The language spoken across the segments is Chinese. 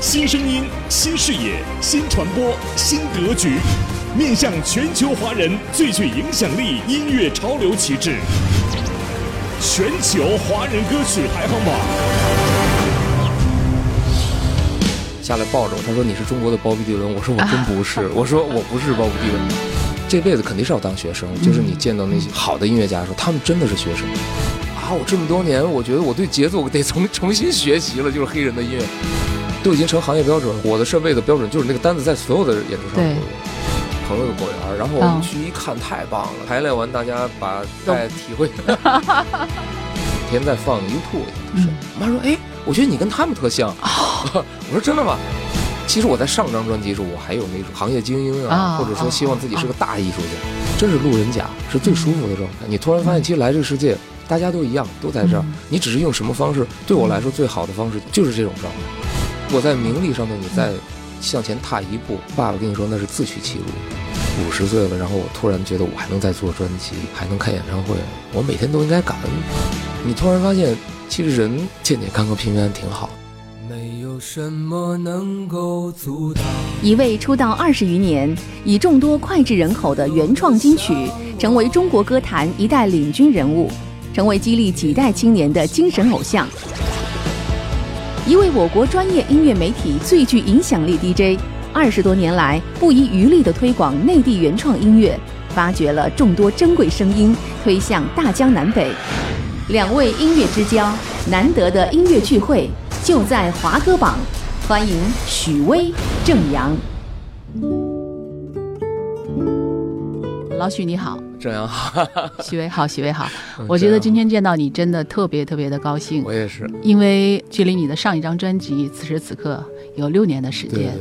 新声音、新视野、新传播、新格局，面向全球华人最具影响力音乐潮流旗帜——全球华人歌曲排行榜。下来抱着我，他说：“你是中国的鲍比迪伦。”我说：“我真不是。”我说：“我不是鲍比迪伦。”这辈子肯定是要当学生，就是你见到那些好的音乐家的时候，他们真的是学生啊！我这么多年，我觉得我对节奏得重重新学习了。就是黑人的音乐都已经成行业标准，我的设备的标准就是那个单子在所有的演出上都有。朋友的果园，然后我们去一看，太棒了！排练完，大家把再 体会。每天在放 YouTube，是妈说：“哎，我觉得你跟他们特像。” 我说：“真的吗？”其实我在上张专辑时，候，我还有那种行业精英啊，或者说希望自己是个大艺术家，真是路人甲，是最舒服的状态。你突然发现，其实来这个世界，大家都一样，都在这儿，你只是用什么方式？对我来说，最好的方式就是这种状态。我在名利上面，你再向前踏一步，爸爸跟你说那是自取其辱。五十岁了，然后我突然觉得我还能再做专辑，还能开演唱会，我每天都应该感恩。你突然发现，其实人健健康康、平平安挺好。没有什么能够阻挡？一位出道二十余年，以众多脍炙人口的原创金曲，成为中国歌坛一代领军人物，成为激励几代青年的精神偶像。一位我国专业音乐媒体最具影响力 DJ，二十多年来不遗余力地推广内地原创音乐，发掘了众多珍贵声音，推向大江南北。两位音乐之交，难得的音乐聚会。就在华歌榜，欢迎许巍、郑阳。老许你好，郑阳 好，许巍好，许巍好。我觉得今天见到你真的特别特别的高兴。我也是，因为距离你的上一张专辑此时此刻有六年的时间。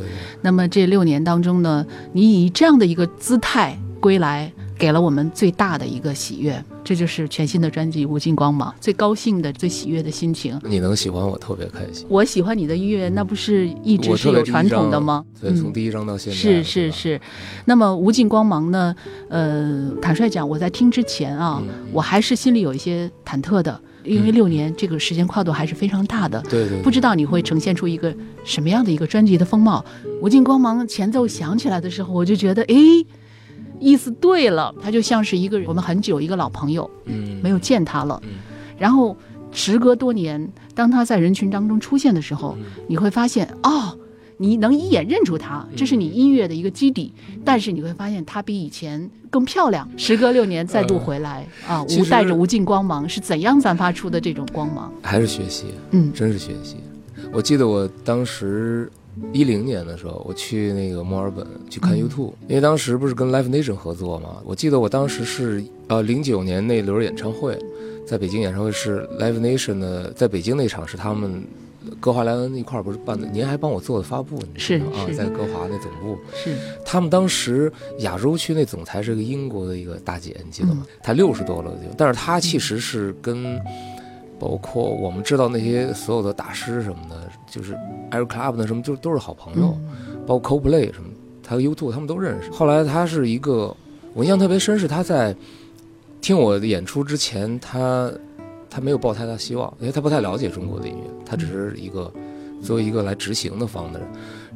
那么这六年当中呢，你以这样的一个姿态归来。给了我们最大的一个喜悦，这就是全新的专辑《无尽光芒》最高兴的、最喜悦的心情。你能喜欢我特别开心。我喜欢你的音乐，那不是一直是有传统的吗？对，从第一张到现在。是是是。那么《无尽光芒》呢？呃，坦率讲，我在听之前啊，我还是心里有一些忐忑的，因为六年这个时间跨度还是非常大的。对对。不知道你会呈现出一个什么样的一个专辑的风貌？《无尽光芒》前奏响起来的时候，我就觉得，哎。意思对了，他就像是一个我们很久一个老朋友，嗯，没有见他了，嗯，然后时隔多年，当他在人群当中出现的时候，你会发现，哦，你能一眼认出他，这是你音乐的一个基底，但是你会发现他比以前更漂亮。时隔六年再度回来，啊，无带着无尽光芒，是怎样散发出的这种光芒？还是学习，嗯，真是学习。我记得我当时。一零年的时候，我去那个墨尔本去看 YouTube，因为当时不是跟 Live Nation 合作嘛。我记得我当时是呃零九年那轮演唱会，在北京演唱会是 Live Nation 的，在北京那场是他们歌华莱恩一块儿不是办的，您还帮我做的发布，是啊，在歌华那总部是。他们当时亚洲区那总裁是个英国的一个大姐，你记得吗？她六十多了就，但是她其实是跟。包括我们知道那些所有的大师什么的，就是 Air Club 的什么，就都是好朋友。包括 CoPlay 什么，他 YouTube 他们都认识。后来他是一个，我印象特别深，是他在听我的演出之前，他他没有抱太大希望，因为他不太了解中国的音乐，他只是一个作为一个来执行的方的人。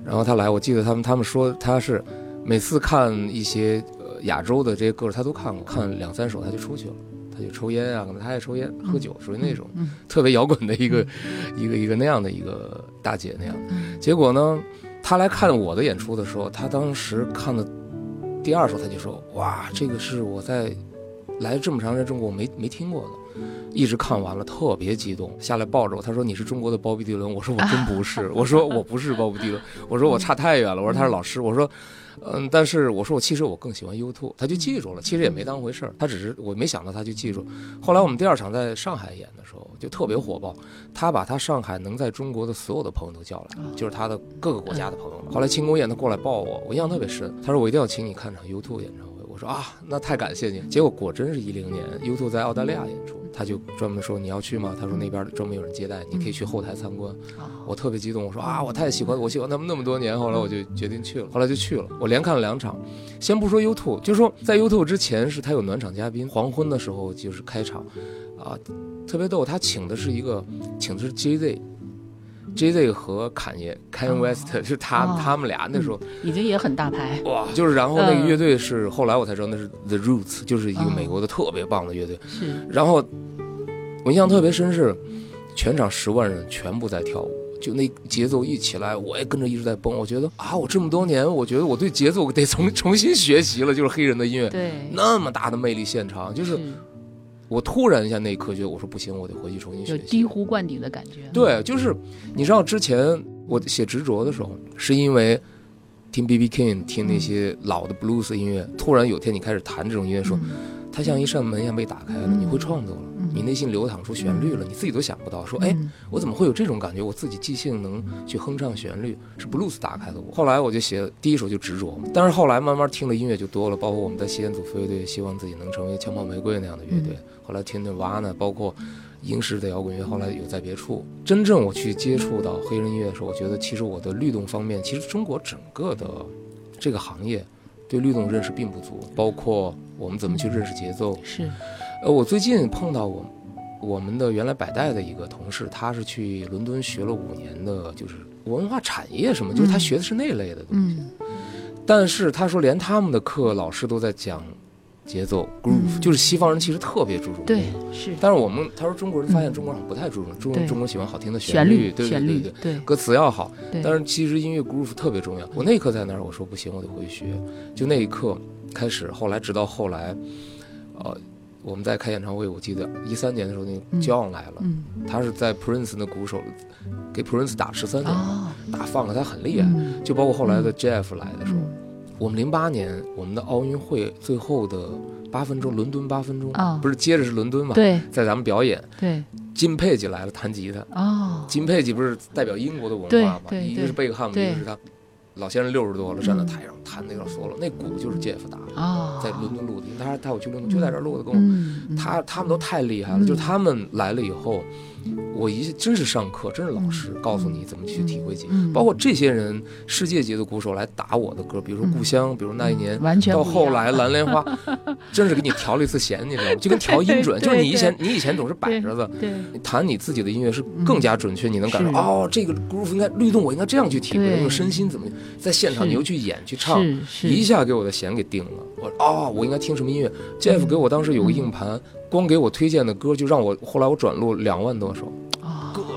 然后他来，我记得他们他们说他是每次看一些呃亚洲的这些歌他都看过，看两三首他就出去了。他就抽烟啊，可能他爱抽烟、喝酒，属于那种特别摇滚的一个、一个、一个那样的一个大姐那样。结果呢，她来看我的演出的时候，她当时看的第二首，她就说：“哇，这个是我在来这么长时间中国没没听过的。”一直看完了，特别激动，下来抱着我，她说：“你是中国的鲍比迪伦。”我说：“我真不是。”我说：“我不是鲍比迪伦。”我说：“我差太远了。”我说：“他是老师。”我说。嗯，但是我说我其实我更喜欢 U2，他就记住了，其实也没当回事儿，他只是我没想到他就记住。后来我们第二场在上海演的时候就特别火爆，他把他上海能在中国的所有的朋友都叫来，就是他的各个国家的朋友。后来庆功宴他过来抱我，我印象特别深，他说我一定要请你看场 U2 演唱会。我说啊，那太感谢你。结果果真是一零年 U2 在澳大利亚演出。他就专门说你要去吗？他说那边专门有人接待，你可以去后台参观。我特别激动，我说啊，我太喜欢，我喜欢他们那么多年。后来我就决定去了，后来就去了。我连看了两场，先不说 U2，就说在 U2 之前是他有暖场嘉宾，黄昏的时候就是开场，啊，特别逗，他请的是一个，请的是 JZ，JZ 和侃爷 Kanye West 是他他们俩那时候已经也很大牌哇，就是然后那个乐队是后来我才知道那是 The Roots，就是一个美国的特别棒的乐队，是，然后。我印象特别深是，全场十万人全部在跳舞，就那节奏一起来，我也跟着一直在蹦。我觉得啊，我这么多年，我觉得我对节奏得重重新学习了。就是黑人的音乐，对，那么大的魅力现场，就是我突然一下那一刻觉得，我说不行，我得回去重新学习。醍醐灌顶的感觉。对，就是你知道之前我写执着的时候，是因为听 B B King，听那些老的 blues 音乐，突然有天你开始弹这种音乐，说它像一扇门一样被打开了，你会创作了。你内心流淌出旋律了，你自己都想不到。说，哎，我怎么会有这种感觉？我自己即兴能去哼唱旋律，是布鲁斯打开的我。后来我就写第一首就执着，但是后来慢慢听的音乐就多了，包括我们在西安组飞乐队，希望自己能成为枪炮玫瑰那样的乐队。后来听的瓦呢，包括英式的摇滚乐，后来有在别处。真正我去接触到黑人音乐的时候，我觉得其实我的律动方面，其实中国整个的这个行业对律动认识并不足，包括我们怎么去认识节奏是。呃，我最近碰到我，我们的原来百代的一个同事，他是去伦敦学了五年的，就是文化产业什么，就是他学的是那类的东西。但是他说，连他们的课老师都在讲节奏 groove，就是西方人其实特别注重。对，是。但是我们他说中国人发现中国人不太注重，中中国喜欢好听的旋律，对对对对，歌词要好。但是其实音乐 groove 特别重要。我那一刻在那儿，我说不行，我得回去学。就那一刻开始，后来直到后来，呃。我们在开演唱会，我记得一三年的时候，那个 John 来了，他是在 Prince 的鼓手给 Prince 打十三点，打放了，他很厉害。就包括后来的 Jeff 来的时候，我们零八年我们的奥运会最后的八分钟，伦敦八分钟，不是接着是伦敦嘛？对，在咱们表演，对，金佩吉来了弹吉他。哦，金佩吉不是代表英国的文化嘛？一个是贝克汉姆，一个是他。老先生六十多了，站在台上弹那个 solo，那鼓就是 Jeff 打的，在伦敦录的。他带我去伦敦，就在这录的，跟我，他他们都太厉害了，就他们来了以后。我一真是上课，真是老师告诉你怎么去体会节奏，包括这些人世界级的鼓手来打我的歌，比如说《故乡》，比如那一年，到后来《蓝莲花》，真是给你调了一次弦，你知道吗？就跟调音准，就是你以前你以前总是摆着的，你弹你自己的音乐是更加准确，你能感受哦，这个 groove 应该律动，我应该这样去体会，用身心怎么在现场你又去演去唱，一下给我的弦给定了，我哦，我应该听什么音乐？Jeff 给我当时有个硬盘。光给我推荐的歌，就让我后来我转录两万多首。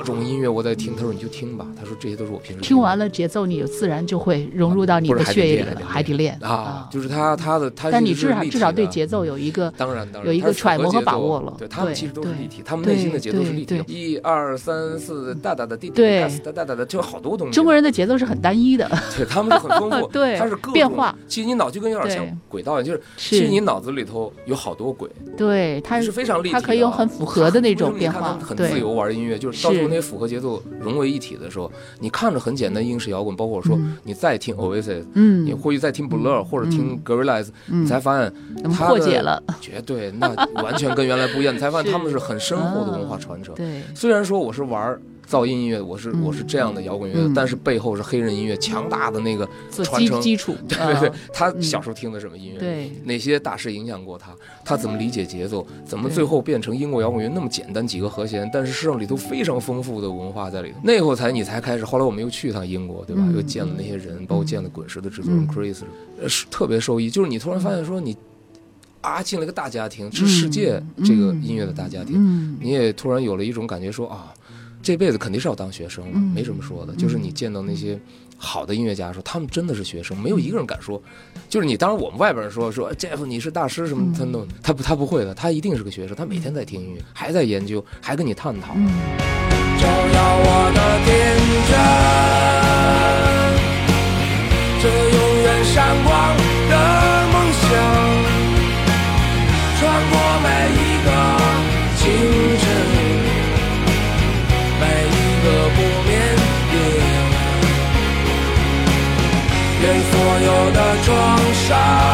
种音乐我在听，他说你就听吧。他说这些都是我平时听完了节奏，你就自然就会融入到你的血液里了。海底练啊，就是他他的他。但你至少至少对节奏有一个当然当然有一个揣摩和把握了。对他们其实都是立体，他们内心的节奏是立体。一二三四哒哒的滴滴哒哒哒的，就好多东西。中国人的节奏是很单一的，对他们是很丰富，对，它是各变化。其实你脑就跟有点像轨道一样，就是其实你脑子里头有好多轨。对，它是非常立体，它可以有很符合的那种 变化。很自由玩音乐，就是到时候那些符合节奏。融为一体的时候，你看着很简单英式摇滚，包括我说你再听 Oasis，嗯，你或许再听 Blur 或者听 Gorillaz，你才发现破解了，绝对那完全跟原来不一样，你才发现 他们是很深厚的文化传承。对，虽然说我是玩。噪音音乐，我是我是这样的摇滚乐，但是背后是黑人音乐强大的那个传承基础。对 对对，他小时候听的什么音乐？对，哪些大师影响过他？他怎么理解节奏？怎么最后变成英国摇滚乐那么简单几个和弦？但是实际上里头非常丰富的文化在里头。那会才你才开始。后来我们又去一趟英国，对吧？又见了那些人，包括见了滚石的制作人 Chris，是特别受益。就是你突然发现说你啊进了一个大家庭，是世界这个音乐的大家庭，你也突然有了一种感觉说啊。这辈子肯定是要当学生了，嗯没什么说的。就是你见到那些好的音乐家的时候，他们真的是学生，没有一个人敢说。就是你，当然我们外边人说说 Jeff 你是大师什么，他都他不他不会的，他一定是个学生，他每天在听音乐，还在研究，还跟你探讨。嗯照耀我的天真，装傻。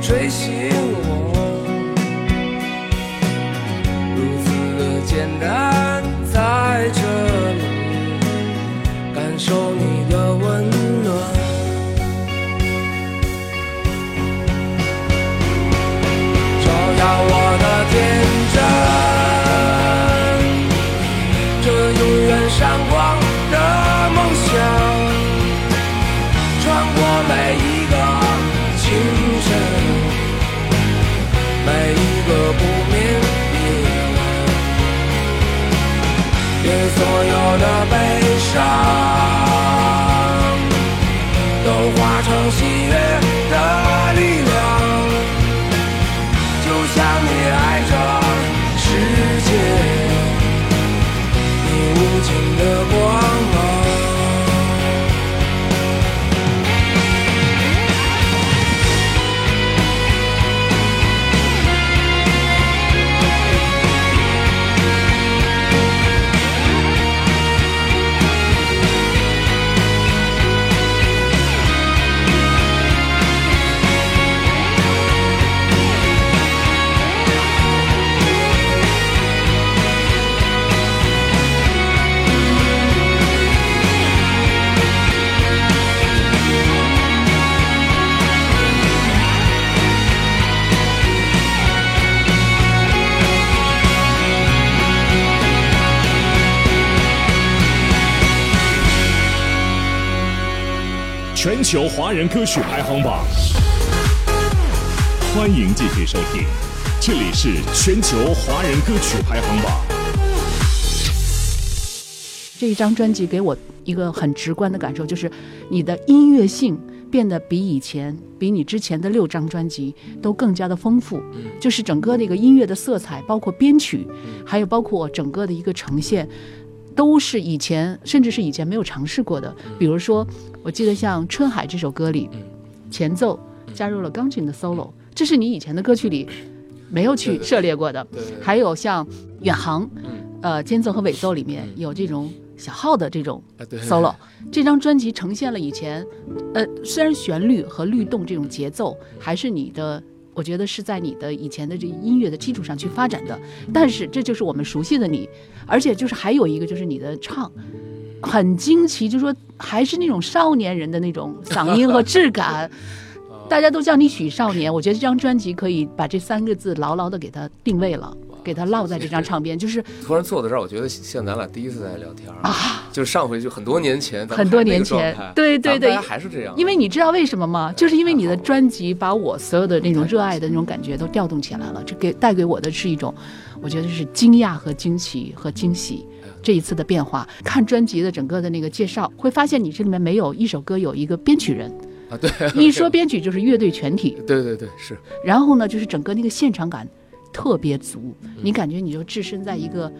追星。球华人歌曲排行榜，欢迎继续收听，这里是全球华人歌曲排行榜。这一张专辑给我一个很直观的感受，就是你的音乐性变得比以前、比你之前的六张专辑都更加的丰富。就是整个那个音乐的色彩，包括编曲，还有包括整个的一个呈现，都是以前甚至是以前没有尝试过的。比如说，我记得像《春海》这首歌里，前奏加入了钢琴的 solo，这是你以前的歌曲里没有去涉猎过的。还有像《远航》，呃，间奏和尾奏里面有这种小号的这种 solo。这张专辑呈现了以前，呃，虽然旋律和律动这种节奏还是你的。我觉得是在你的以前的这音乐的基础上去发展的，但是这就是我们熟悉的你，而且就是还有一个就是你的唱，很惊奇，就是说还是那种少年人的那种嗓音和质感，大家都叫你许少年。我觉得这张专辑可以把这三个字牢牢的给它定位了。哇，给它烙在这张唱片，就是突然坐在这儿，我觉得像咱俩第一次在聊天啊，就是上回就很多年前，很多年前，对对对，还是这样。因为你知道为什么吗？就是因为你的专辑把我所有的那种热爱的那种感觉都调动起来了，这给带给我的是一种，我觉得是惊讶和惊奇和惊喜。这一次的变化，看专辑的整个的那个介绍，会发现你这里面没有一首歌有一个编曲人。啊，对，一 说编曲就是乐队全体，对对对，是。然后呢，就是整个那个现场感特别足，你感觉你就置身在一个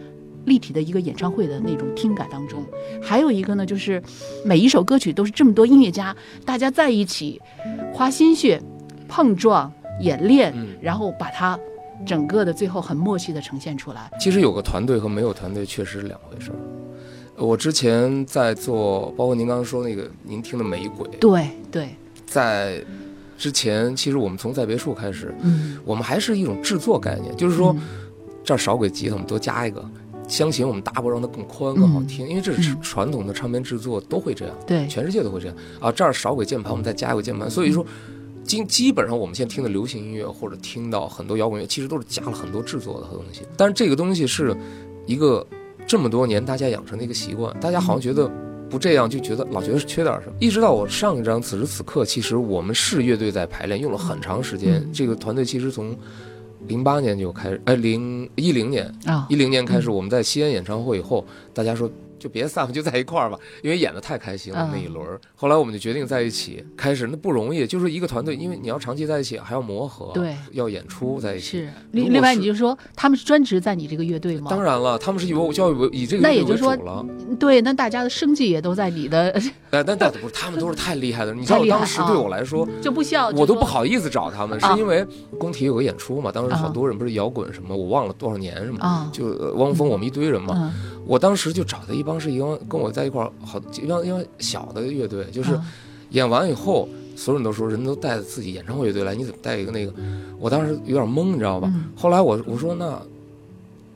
立体的一个演唱会的那种听感当中。还有一个呢，就是每一首歌曲都是这么多音乐家大家在一起花心血碰撞演练，然后把它整个的最后很默契的呈现出来。其实有个团队和没有团队确实是两回事儿。我之前在做，包括您刚刚说那个您听的《玫瑰》，对对，在之前，其实我们从在别墅开始，嗯，我们还是一种制作概念，就是说这儿少轨吉他，我们多加一个箱型，我们搭不让它更宽更好听，因为这是传统的唱片制作都会这样，对，全世界都会这样。啊。这儿少轨键盘，我们再加一个键盘，所以说基基本上我们现在听的流行音乐或者听到很多摇滚乐，其实都是加了很多制作的东西，但是这个东西是一个。这么多年，大家养成的一个习惯，大家好像觉得不这样就觉得老觉得缺点什么。一直到我上一张，此时此刻，其实我们是乐队在排练，用了很长时间。这个团队其实从零八年就开始，哎，零一零年啊，一零年开始，我们在西安演唱会以后，大家说。就别散了，就在一块儿吧，因为演的太开心了那一轮。后来我们就决定在一起，开始那不容易，就是一个团队，因为你要长期在一起，还要磨合，对，要演出在一起。是，另另外你就说他们是专职在你这个乐队吗？当然了，他们是以我教育为以这个那也就是说了，对，那大家的生计也都在你的。哎，但但不是，他们都是太厉害的。你知道当时对我来说就不需要，我都不好意思找他们，是因为工体有个演出嘛，当时好多人不是摇滚什么，我忘了多少年什么，就汪峰我们一堆人嘛。我当时就找的一帮是一帮跟我在一块儿好一帮因为小的乐队，就是演完以后，所有人都说人都带着自己演唱会乐队来，你怎么带一个那个？我当时有点懵，你知道吧？后来我我说那。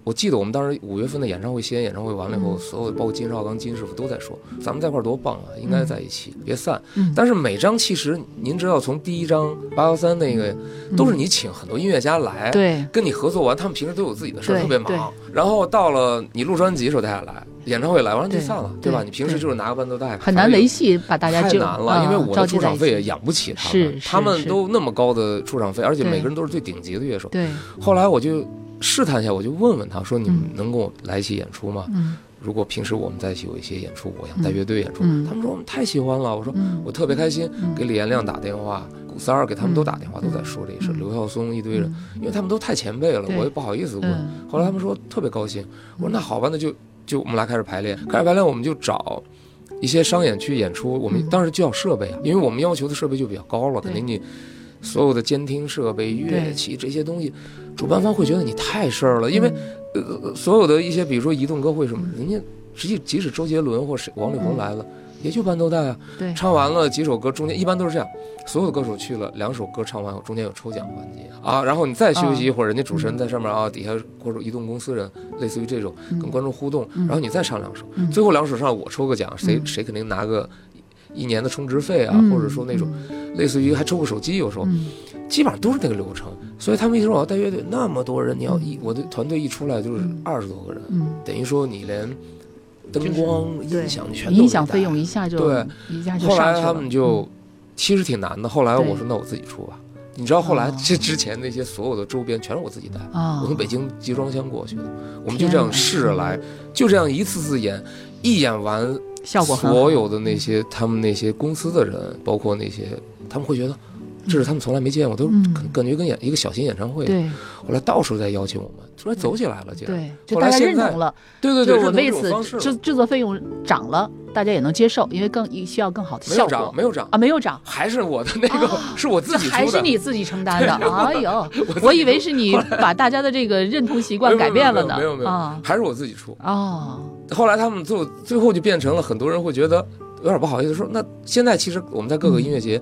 我记得我们当时五月份的演唱会，西安演唱会完了以后，所有包括金少刚、金师傅都在说，咱们在一块多棒啊，应该在一起，别散。但是每张其实您知道，从第一张八幺三那个，都是你请很多音乐家来，对，跟你合作完，他们平时都有自己的事儿，特别忙。然后到了你录专辑的时候，大家来演唱会来完了就散了，对吧？你平时就是拿个伴奏带，很难维系，把大家太难了，因为我的出场费也养不起他们，他们都那么高的出场费，而且每个人都是最顶级的乐手。对，后来我就。试探一下，我就问问他说：“你们能跟我来一起演出吗？如果平时我们在一起有一些演出，我想带乐队演出。”他们说：“我们太喜欢了。”我说：“我特别开心。”给李延亮打电话，古三儿给他们都打电话，都在说这事。刘晓松一堆人，因为他们都太前辈了，我也不好意思问。后来他们说特别高兴。我说：“那好吧，那就就我们来开始排练。开始排练，我们就找一些商演去演出。我们当时就要设备啊，因为我们要求的设备就比较高了，肯定你。”所有的监听设备、乐器这些东西，主办方会觉得你太事儿了，因为，呃，所有的一些，比如说移动歌会什么，人家实际即使周杰伦或谁王力宏来了，也就伴奏带啊，对。唱完了几首歌，中间一般都是这样，所有的歌手去了，两首歌唱完后，中间有抽奖环节啊，然后你再休息一会儿，人家主持人在上面啊，底下或者移动公司人，类似于这种跟观众互动，然后你再唱两首，最后两首上我抽个奖，谁谁肯定拿个。一年的充值费啊，或者说那种，类似于还抽个手机，有时候，基本上都是那个流程。所以他们一说我要带乐队，那么多人，你要一我的团队一出来就是二十多个人，等于说你连灯光、音响全音响费用一下就对，一下就后来他们就其实挺难的。后来我说那我自己出吧。你知道后来这之前那些所有的周边全是我自己带，我从北京集装箱过去的。我们就这样试着来，就这样一次次演，一演完。效果所有的那些他们那些公司的人，包括那些，他们会觉得这是他们从来没见过，都感觉跟演一个小型演唱会。对，后来到处在邀请我们，突然走起来了，竟然。对，就大家认同了。对对对，就我为此制制作费用涨了，大家也能接受，因为更需要更好的效果。没有涨，没有涨啊，没有涨，还是我的那个，是我自己还是你自己承担的？哎呦，我以为是你把大家的这个认同习惯改变了呢。没有没有啊，还是我自己出哦。后来他们就最后就变成了很多人会觉得有点不好意思说，那现在其实我们在各个音乐节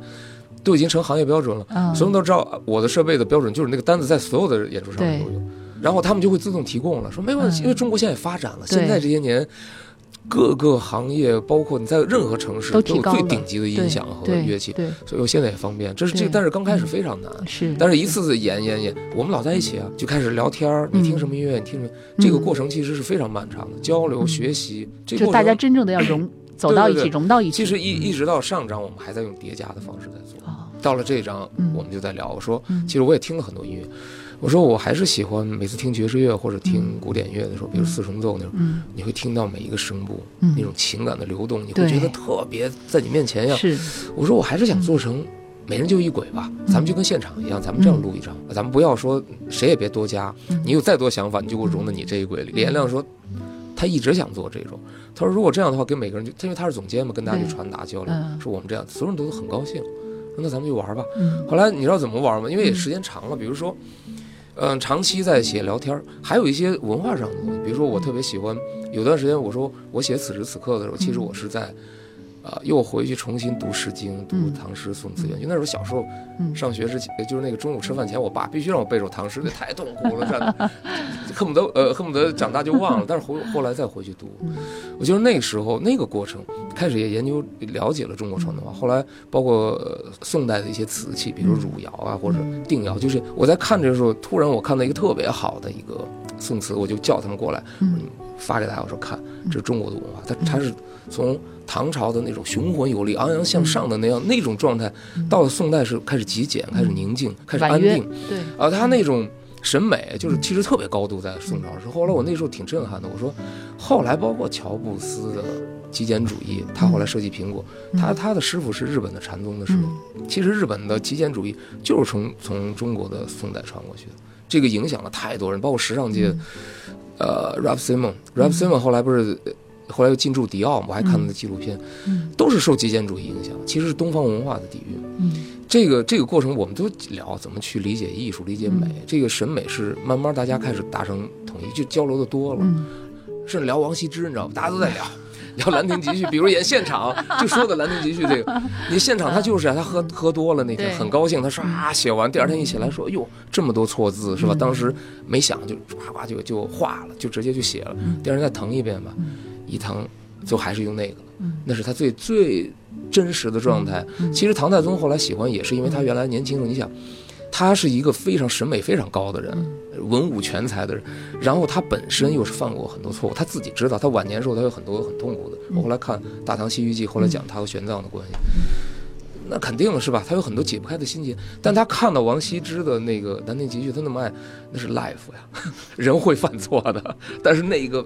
都已经成行业标准了，所有人都知道我的设备的标准就是那个单子在所有的演出上都有，然后他们就会自动提供了，说没关系，因为中国现在也发展了，现在这些年各个行业，包括你在任何城市都都有最顶级的音响和乐器，所以我现在也方便。这是这个，但是刚开始非常难。是，但是一次次演演演，我们老在一起啊，就开始聊天儿。你听什么音乐？你听什么？这个过程其实是非常漫长的，交流、嗯学习。这个就过程大家真正的要融走到一起，融到一起。其实一一直到上章，我们还在用叠加的方式在做。哦。到了这一章嗯，我们就在聊，我说嗯，其实我也听了很多音乐，我说我还是喜欢每次听爵士乐或者听古典乐的时候，比如四重奏那种，嗯，你会听到每一个声部嗯。那种情感的流动，你会觉得特别在你面前呀。是，我说我还是想做成每人就一轨吧，咱们就跟现场一样，咱们这样录一张，咱们不要说谁也别多加，嗯。你有再多想法，你就给我融到你这一轨里。李延亮说。他一直想做这种，他说如果这样的话，给每个人就，因为他是总监嘛，跟大家去传达交流，嗯说我们这样，所有人都很高兴，说那咱们就玩吧。嗯后来你知道怎么玩吗？因为也时间长了，比如说，嗯、长期在写聊天，还有一些文化上的东西，比如说我特别喜欢，有段时间我说我写此时此刻的时候，其实我是在。啊、又回去重新读《诗经》，读嗯唐诗宋词元曲。那时候小时候嗯上学之前，就是那个中午吃饭前，我爸必须让我背首唐诗，那太痛苦了，这 恨不得呃恨不得长大就忘了。但是后后来再回去读，嗯我觉得那个时候那个过程，开始也研究了解了中国传统文化。后来包括、呃宋代的一些瓷器，比如汝窑啊或者定窑，就是我在看的时候，突然我看到一个特别好的一个宋词，我就叫他们过来，嗯发给大家，我说看，这是中国的文化，它它是从唐朝的那种雄浑有力、昂扬向上的那样那种状态，到了宋代是开始极简、开始宁静、开始安定，对，啊，他那种审美就是其实特别高度在宋朝时。后来我那时候挺震撼的，我说，后来包括乔布斯的极简主义，他后来设计苹果，他他的师傅是日本的禅宗的师傅。嗯。其实日本的极简主义就是从从中国的宋代传过去的，这个影响了太多人，包括时尚界，呃，Ralph Simon，Ralph Simon 后来不是。呃后来又进驻迪奥嘛，我还看他的纪录片，嗯都是受极简主义影响，其实是东方文化的底蕴。嗯这个这个过程，我们都聊怎么去理解艺术、理解美。嗯这个审美是慢慢大家开始达成统一，就交流的多了，嗯甚至聊王羲之，你知道吗？大家都在聊。聊《兰亭集序》，比如演现场就说的《兰亭集序》这个，你现场他就是啊，他喝喝多了那天很高兴，他唰写完，第二天一起来说，哟，这么多错字是吧？嗯当时没想就呱呱就就画了，就直接就写了，第二天再腾一遍吧，一腾就还是用那个了，嗯那是他最最真实的状态。嗯其实唐太宗后来喜欢也是因为他原来年轻时候，你想，他是一个非常审美非常高的人，文武全才的人，然后他本身又是犯过很多错误，他自己知道，他晚年时候他有很多很痛苦的。我后来看《大唐西域记》，后来讲他和玄奘的关系。那肯定是吧？他有很多解不开的心结，但他看到王羲之的那个《兰亭集序》，他那么爱，那是 life 呀，人会犯错的，但是那一个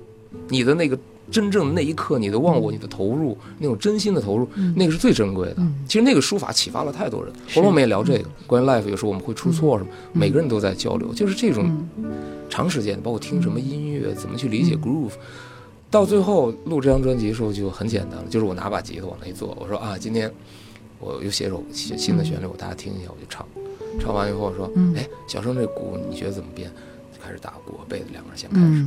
你的那个真正的那一刻，你的忘我，你的投入，那种真心的投入，那个是最珍贵的。其实那个书法启发了太多人。后来我们也聊这个，关于 life，有时候我们会出错什么，每个人都在交流，就是这种长时间，包括听什么音乐，怎么去理解 groove。到最后录这张专辑的时候就很简单了，就是我拿把吉他往那一坐，我说啊，今天我又写首新新的旋律，我大家听一下，我就唱。唱完以后我说，哎，小生这鼓你觉得怎么编？就开始打鼓和贝的两个人先开始。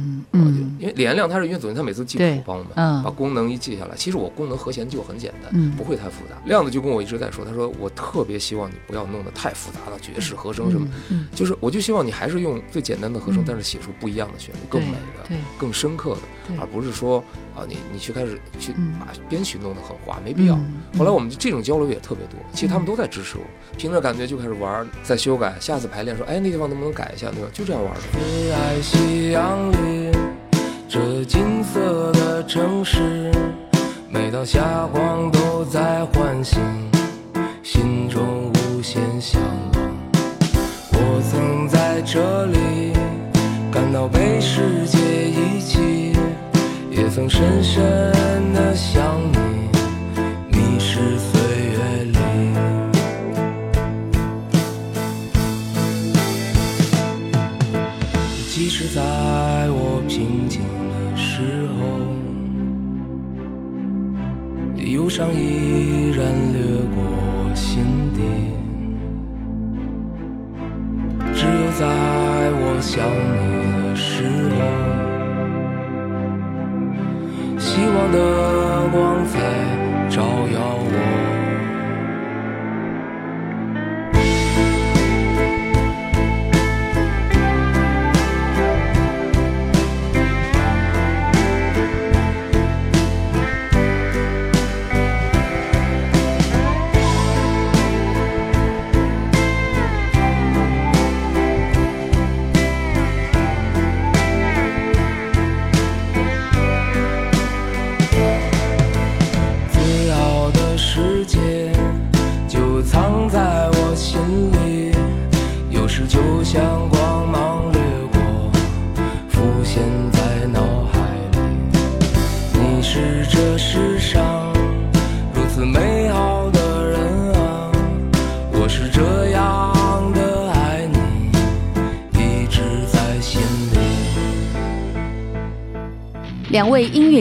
因为李延亮他是音乐总监，他每次记谱帮我们，嗯。把功能一记下来。其实我功能和弦就很简单，嗯。不会太复杂。亮子就跟我一直在说，他说我特别希望你不要弄得太复杂了爵士和声什么，嗯就是我就希望你还是用最简单的和声，但是写出不一样的旋律，更美的更深刻的，对而不是说啊你你去开始去嗯把编曲弄得很滑，没必要。嗯后来我们这种交流也特别多，其实他们都在支持我，凭着感觉就开始玩，再修改，下次排练说，哎那地方能不能改一下，对吧？就这样玩的。最爱夕阳里这金色的城市，每到霞光都在唤醒心中无限向往。我曾在这里感到被世界遗弃，也曾深深的想你，迷失岁月里。即使在我平静的时候，忧伤依然掠过心底。只有在我想你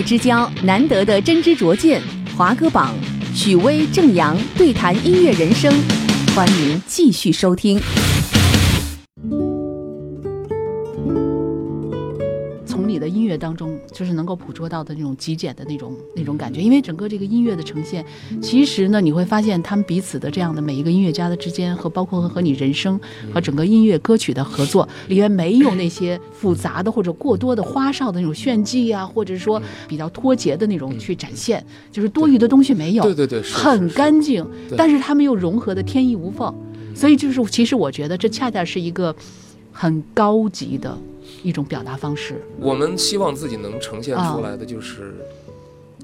之交，难得的真知灼见。华歌榜，许巍、郑阳对谈音乐人生，欢迎继续收听。捉到的那种极简的那种那种感觉，因为整个这个音乐的呈现，其实呢，你会发现他们彼此的这样的每一个音乐家的之间，和包括和你人生和整个音乐歌曲的合作，里面没有那些复杂的或者过多的花哨的那种炫技啊，或者说比较脱节的那种去展现，就是多余的东西没有，对对对，很干净，但是他们又融合的天衣无缝，所以就是其实我觉得这恰恰是一个很高级的一种表达方式。我们希望自己能呈现出来的就是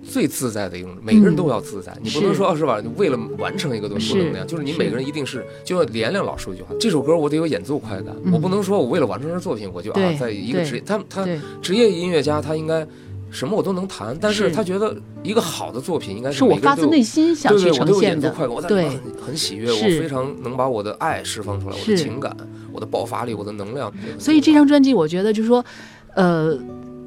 最自在的一种，嗯每个人都要自在，你不能说啊是吧？你为了完成一个东西是不能那样，就是。你每个人一定是，就像连亮老说一句话，这首歌我得有演奏快感，嗯。我不能说我为了完成这作品我就啊在一个职业，他他，职业音乐家他应该什么我都能弹，但是是。他觉得一个好的作品应该是我发自内心想去对对，我都有呈现的。演奏快感，我，在很很喜悦，我非常能把我的爱释放出来，我的情感，我的爆发力，我的能量。所以这张专辑，我觉得就是说，呃，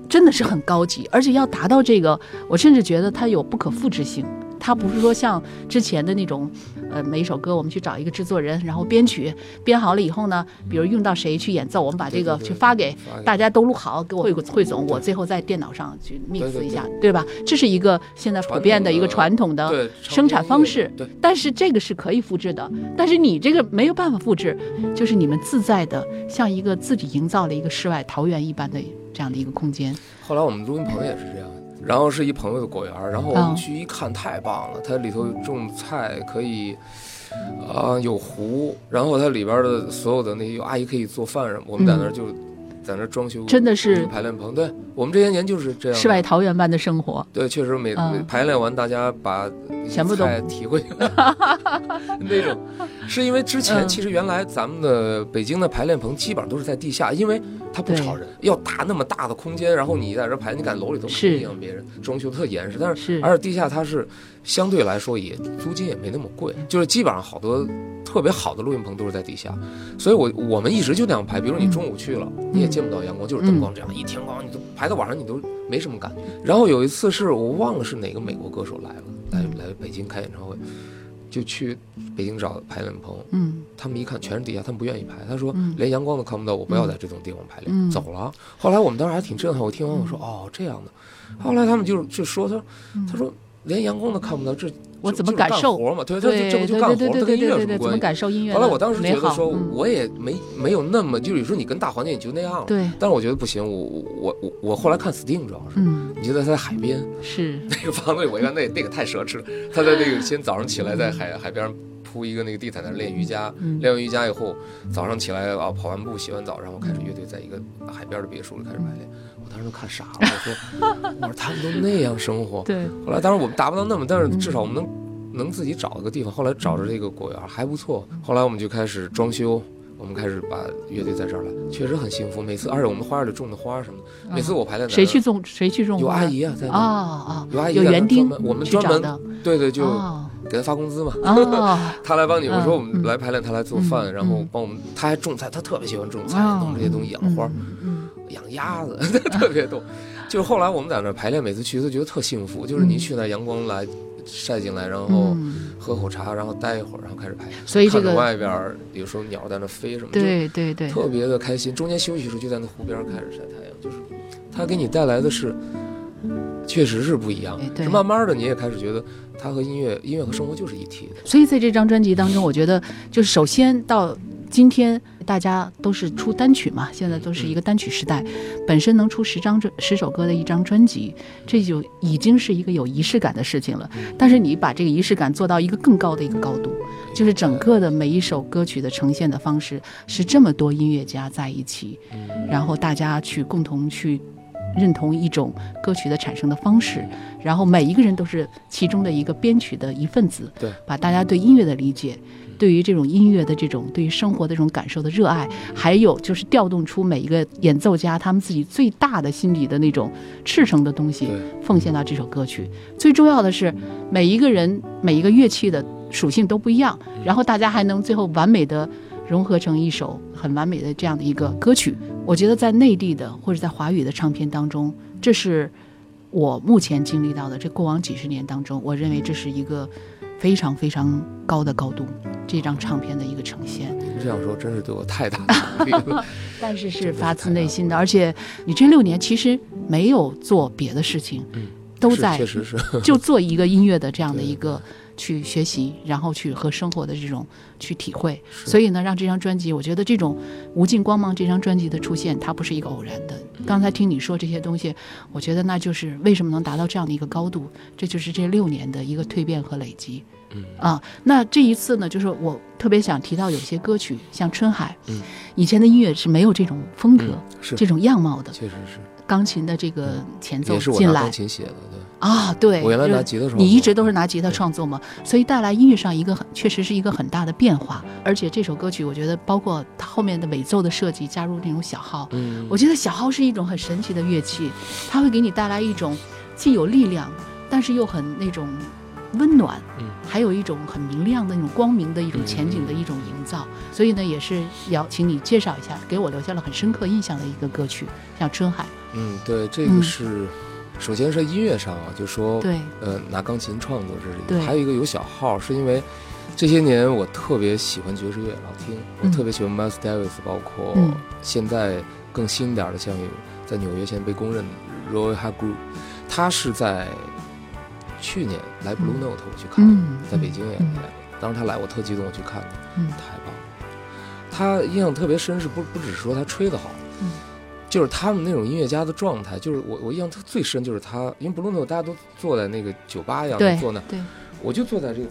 真的是很高级，而且要达到这个，我甚至觉得它有不可复制性。它不是说像之前的那种，呃，每一首歌我们去找一个制作人，然后编曲编好了以后呢，比如用到谁去演奏，我们把这个去发给大家都录好，给我汇汇总，我最后在电脑上去 mix 对一下，对吧？这是一个现在普遍的一个传统的生产方式。对，但是这个是可以复制的，但是你这个没有办法复制，就是你们自在的，像一个自己营造了一个世外桃源一般的这样的一个空间。后来我们录音棚也是这样，然后是一朋友的果园，然后我哦们去一看，太棒了，它里头种菜可以。啊、有湖，然后它里边的所有的那些阿姨可以做饭什么，我们在那儿就在那装修，真的是排练棚。对我们这些年就是这样，世外桃源般的生活，对，确实每、排练完，大家把全部都菜提回去 那种，是因为之前嗯。其实原来咱们的北京的排练棚基本上都是在地下，因为它不吵人，要大那么大的空间，然后你在这排，你敢楼里头是肯定别人装修特严实，但是而且地下它是相对来说也租金也没那么贵，就是基本上好多特别好的录音棚都是在地下，所以我我们一直就那样排，比如你中午去了，你也见不到阳光，就是灯光这样，一天光你都排到晚上你都没什么感觉。然后有一次是我忘了是哪个美国歌手来了，来来北京开演唱会，就去北京找排练棚，嗯他们一看全是地下，他们不愿意排，他说嗯连阳光都看不到，我不要在这种地方排练，嗯走了。后来我们当时还挺震撼，我听完我说哦这样的，后来他们就就说他他说连阳光都看不到，这嗯我怎么感受活嘛？对，对这不就干活，对对对这跟音乐有对对对，怎么什么关系？感受音乐后来我当时觉得说，嗯我也没没有那么，就是有时候你跟大环境你就那样了。对，但是我觉得不行，我我我我后来看 Sting 主要是，嗯你觉得他在海边是 那个房子，我一看那那个太奢侈了。他在那个先早上起来在海海边上铺一个那个地毯在那练瑜伽，嗯练完瑜伽以后，早上起来啊跑完步洗完澡，然后开始乐队在一个海边的别墅里开始排练。我当时都看傻了，我说 我说他们都那样生活。对后来当然我们达不到那么，但是至少我们能。能自己找一个地方，后来找着这个果园还不错。后来我们就开始装修，我们开始把乐队在这儿了，确实很幸福。每次，而且我们花园里种的花什么的，每次我排练谁去种谁去种有阿姨啊，在啊那有阿姨有园丁我们专门对对，就哦给他发工资嘛。哦他来帮你，我说我嗯们来排练，他来做饭，嗯然后嗯帮我们，他还种菜，他特别喜欢种菜，哦弄这些东西，养花，嗯嗯养鸭子，特别逗。就是后来我们在那儿排练，每次去都觉得特幸福，就是你去那阳光来晒进来，然后嗯喝口茶，然后待一会儿，然后开始排。所以这个外边儿有时候鸟在那飞什么，就对对对特别的开心。中间休息的时候就在那湖边儿开始晒太阳，就是它给你带来的是，确实是不一样哎。对是慢慢的你也开始觉得它和音乐、音乐和生活就是一体的。所以在这张专辑当中，我觉得就是首先到今天，大家都是出单曲嘛，现在都是一个单曲时代，本身能出十张专十首歌的一张专辑，这就已经是一个有仪式感的事情了。但是你把这个仪式感做到一个更高的一个高度，就是整个的每一首歌曲的呈现的方式是这么多音乐家在一起，然后大家去共同去。认同一种歌曲的产生的方式，然后每一个人都是其中的一个编曲的一份子，对，把大家对音乐的理解对于这种音乐的这种对于生活的这种感受的热爱，还有就是调动出每一个演奏家他们自己最大的心底的那种赤诚的东西，奉献到这首歌曲。最重要的是，每一个人每一个乐器的属性都不一样，然后大家还能最后完美的融合成一首很完美的这样的一个歌曲。我觉得在内地的或者在华语的唱片当中，这是。我目前经历到的这过往几十年当中，我认为这是一个非常非常高的高度，这张唱片的一个呈现。这样说真是对我太大的鼓励了，但是是发自内心的。而且你这六年其实没有做别的事情，都在确实是 就做一个音乐的这样的一个。去学习，然后去和生活的这种去体会，所以呢，让这张专辑，我觉得这种无尽光芒这张专辑的出现，它不是一个偶然的。刚才听你说这些东西，我觉得那就是为什么能达到这样的一个高度，这就是这六年的一个蜕变和累积。嗯啊，那这一次呢，就是我特别想提到有些歌曲，像《春海》，嗯，以前的音乐是没有这种风格、是这种样貌的，确实是钢琴的这个前奏也是我进来拿钢。琴写的，对。啊，对，我原来拿吉他创作你一直都是拿吉他创作嘛，所以带来音乐上一个很，确实是一个很大的变化。而且这首歌曲，我觉得包括它后面的尾奏的设计，加入那种小号，嗯我觉得小号是一种很神奇的乐器，它会给你带来一种既有力量，但是又很那种温暖，嗯还有一种很明亮的那种光明的一种前景的一种营造。所以呢，也是要请你介绍一下，给我留下了很深刻印象的一个歌曲，像《春海》。嗯，对，这嗯个是，首先是音乐上啊，就说，对，呃，拿钢琴创作这是一个，还有一个有小号，是因为这些年我特别喜欢爵士乐，老听，我嗯特别喜欢 Miles Davis，包括嗯。现在更新点的，像有在纽约现在被公认的 Roy Hargrove，他是在去年来 Blue Note 我去看的，嗯。在北京也嗯。来，当时他来我特激动，我去看的，嗯。太棒了。他印象特别深，是不不只是说他吹得好，嗯就是他们那种音乐家的状态，就是我我印象特最深就是他，因为布鲁诺大家都坐在那个酒吧一样对坐那，对，我就坐在这个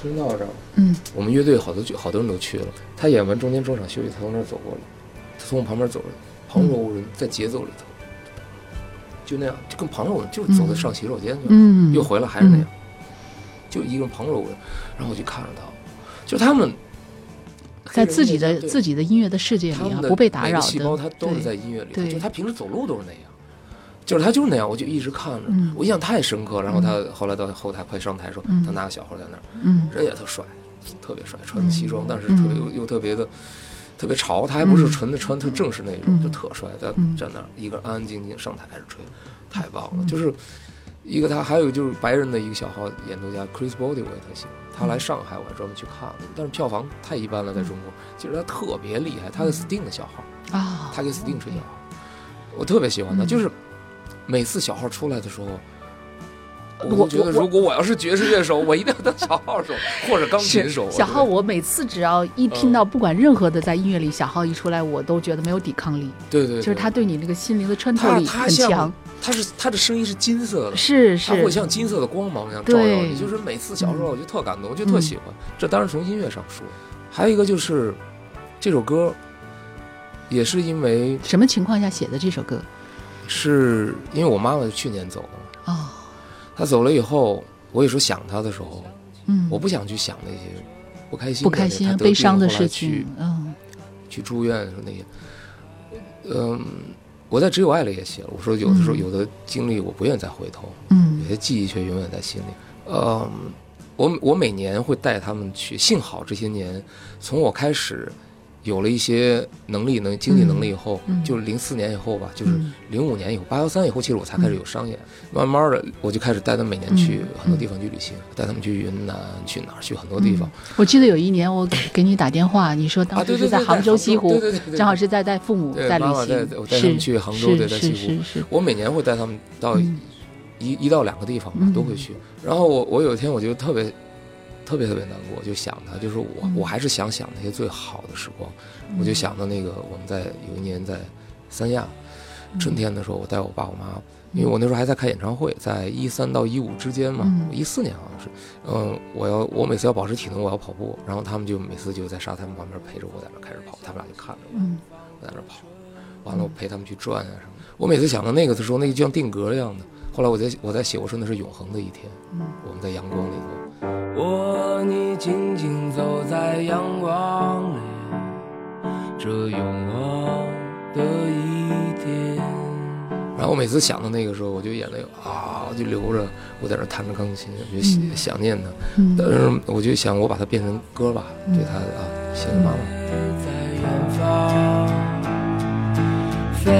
通道上。嗯我们乐队好多好多人都去了，他演完中间中场休息，他从那儿走过来，他从我旁边走了，旁若无人，在节奏里头，就那样，就跟旁若无人，就是走在上洗手间去了，嗯，又回来还是那样，就一个人旁若无人，然后我就看着他，就他们在自己的自己的音乐的世界里啊，不被打扰的细胞的，他都是在音乐里就他平时走路都是那样，就是他就是那样，我就一直看着，嗯。我印象太深刻。然后他后来到后台快上台的时候，嗯。他拿个小号在那儿，嗯。人也特帅，特别帅，穿着西装，但是特别嗯。又又特别的。特别潮，他还不是嗯。纯的穿特正式那种，嗯。就特帅，在嗯。站那儿一个人安安静静上台开始吹，太棒了。就是一个他，还有就是白人的一个小号演奏家 Chris Body，我也特喜欢。他来上海，我还专门去看了，但是票房太一般了，在中国。其实他特别厉害，他是 Sting 的小号，啊，他给 Sting 吹小号，我特别喜欢他。嗯就是每次小号出来的时候，我觉得如果我要是爵士乐手，我一定要当小号手 或者钢琴手。小号，我每次只要一听到不管任何的在音乐里小号一出来，我都觉得没有抵抗力，对对，就是他对你那个心灵的穿透力很强，他是他的声音是金色的，是是。它会，像金色的光芒一样照耀对。你。就是每次小时候我就特感动，我就嗯特喜欢。这当然从音乐上说，还有一个就是这首歌，也是因为什么情况下写的这首歌？是因为我妈妈去年走了嘛，哦，她走了以后，我有时候想她的时候，嗯，我不想去想那些不开心、不开心悲伤的事情，嗯。去住院说那些，嗯，我在《只有爱》里也写了，我说有的时候嗯有的经历我不愿意再回头，嗯有些记忆却永远在心里。嗯，我我每年会带他们去，幸好这些年，从我开始有了一些能力、能经济能力以后，就是零四年以后吧，就是嗯。零五年以后，八幺三以后，其实我才开始有商演。慢慢的，我就开始带他们每年去嗯很多地方去旅行，带他们去云南，去哪儿，去很多地方。我记得有一年我给你打电话，你说啊，当时是在杭州西湖，正好是在带父母对在旅行妈妈带，我带他们是去杭州对是在西湖是是是，我每年会带他们到嗯。一、一到两个地方吧都会去。然后我我有一天我就特别特别特别难过，就想他，就是我、嗯我还是想想那些最好的时光。我就想到那个我们在有一年在三亚嗯春天的时候，我带我爸我妈。因为我那时候还在开演唱会，在一三到一五之间嘛嗯，一四年好像是，嗯，我要我每次要保持体能，我要跑步，然后他们就每次就在沙滩旁边陪着我在那开始跑，他们俩就看着我，嗯我在那跑，完了我陪他们去转啊什么。我每次想到那个的时候，那个就像定格一样的。后来我在我在写，我说那是永恒的一天，嗯我们在阳光里头。我和你静静走在阳光里，这永恒的一天。然后我每次想到那个时候，我就眼泪啊就流着，我在那弹着钢琴，我就想念他。嗯但是我就想，我把它变成歌吧，对他啊，写给妈妈。在远方，飞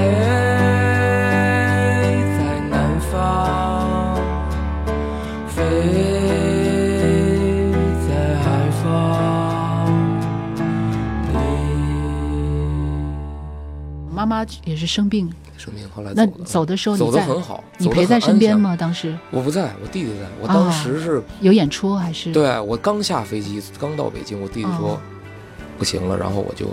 妈妈也是生病，生病后来那走的，时候走你在，得很好，你陪在身边？吗？当时我不在，我弟弟在。我当时是，有演出还是？对我刚下飞机，刚到北京，我弟弟说、哦不行了，然后我就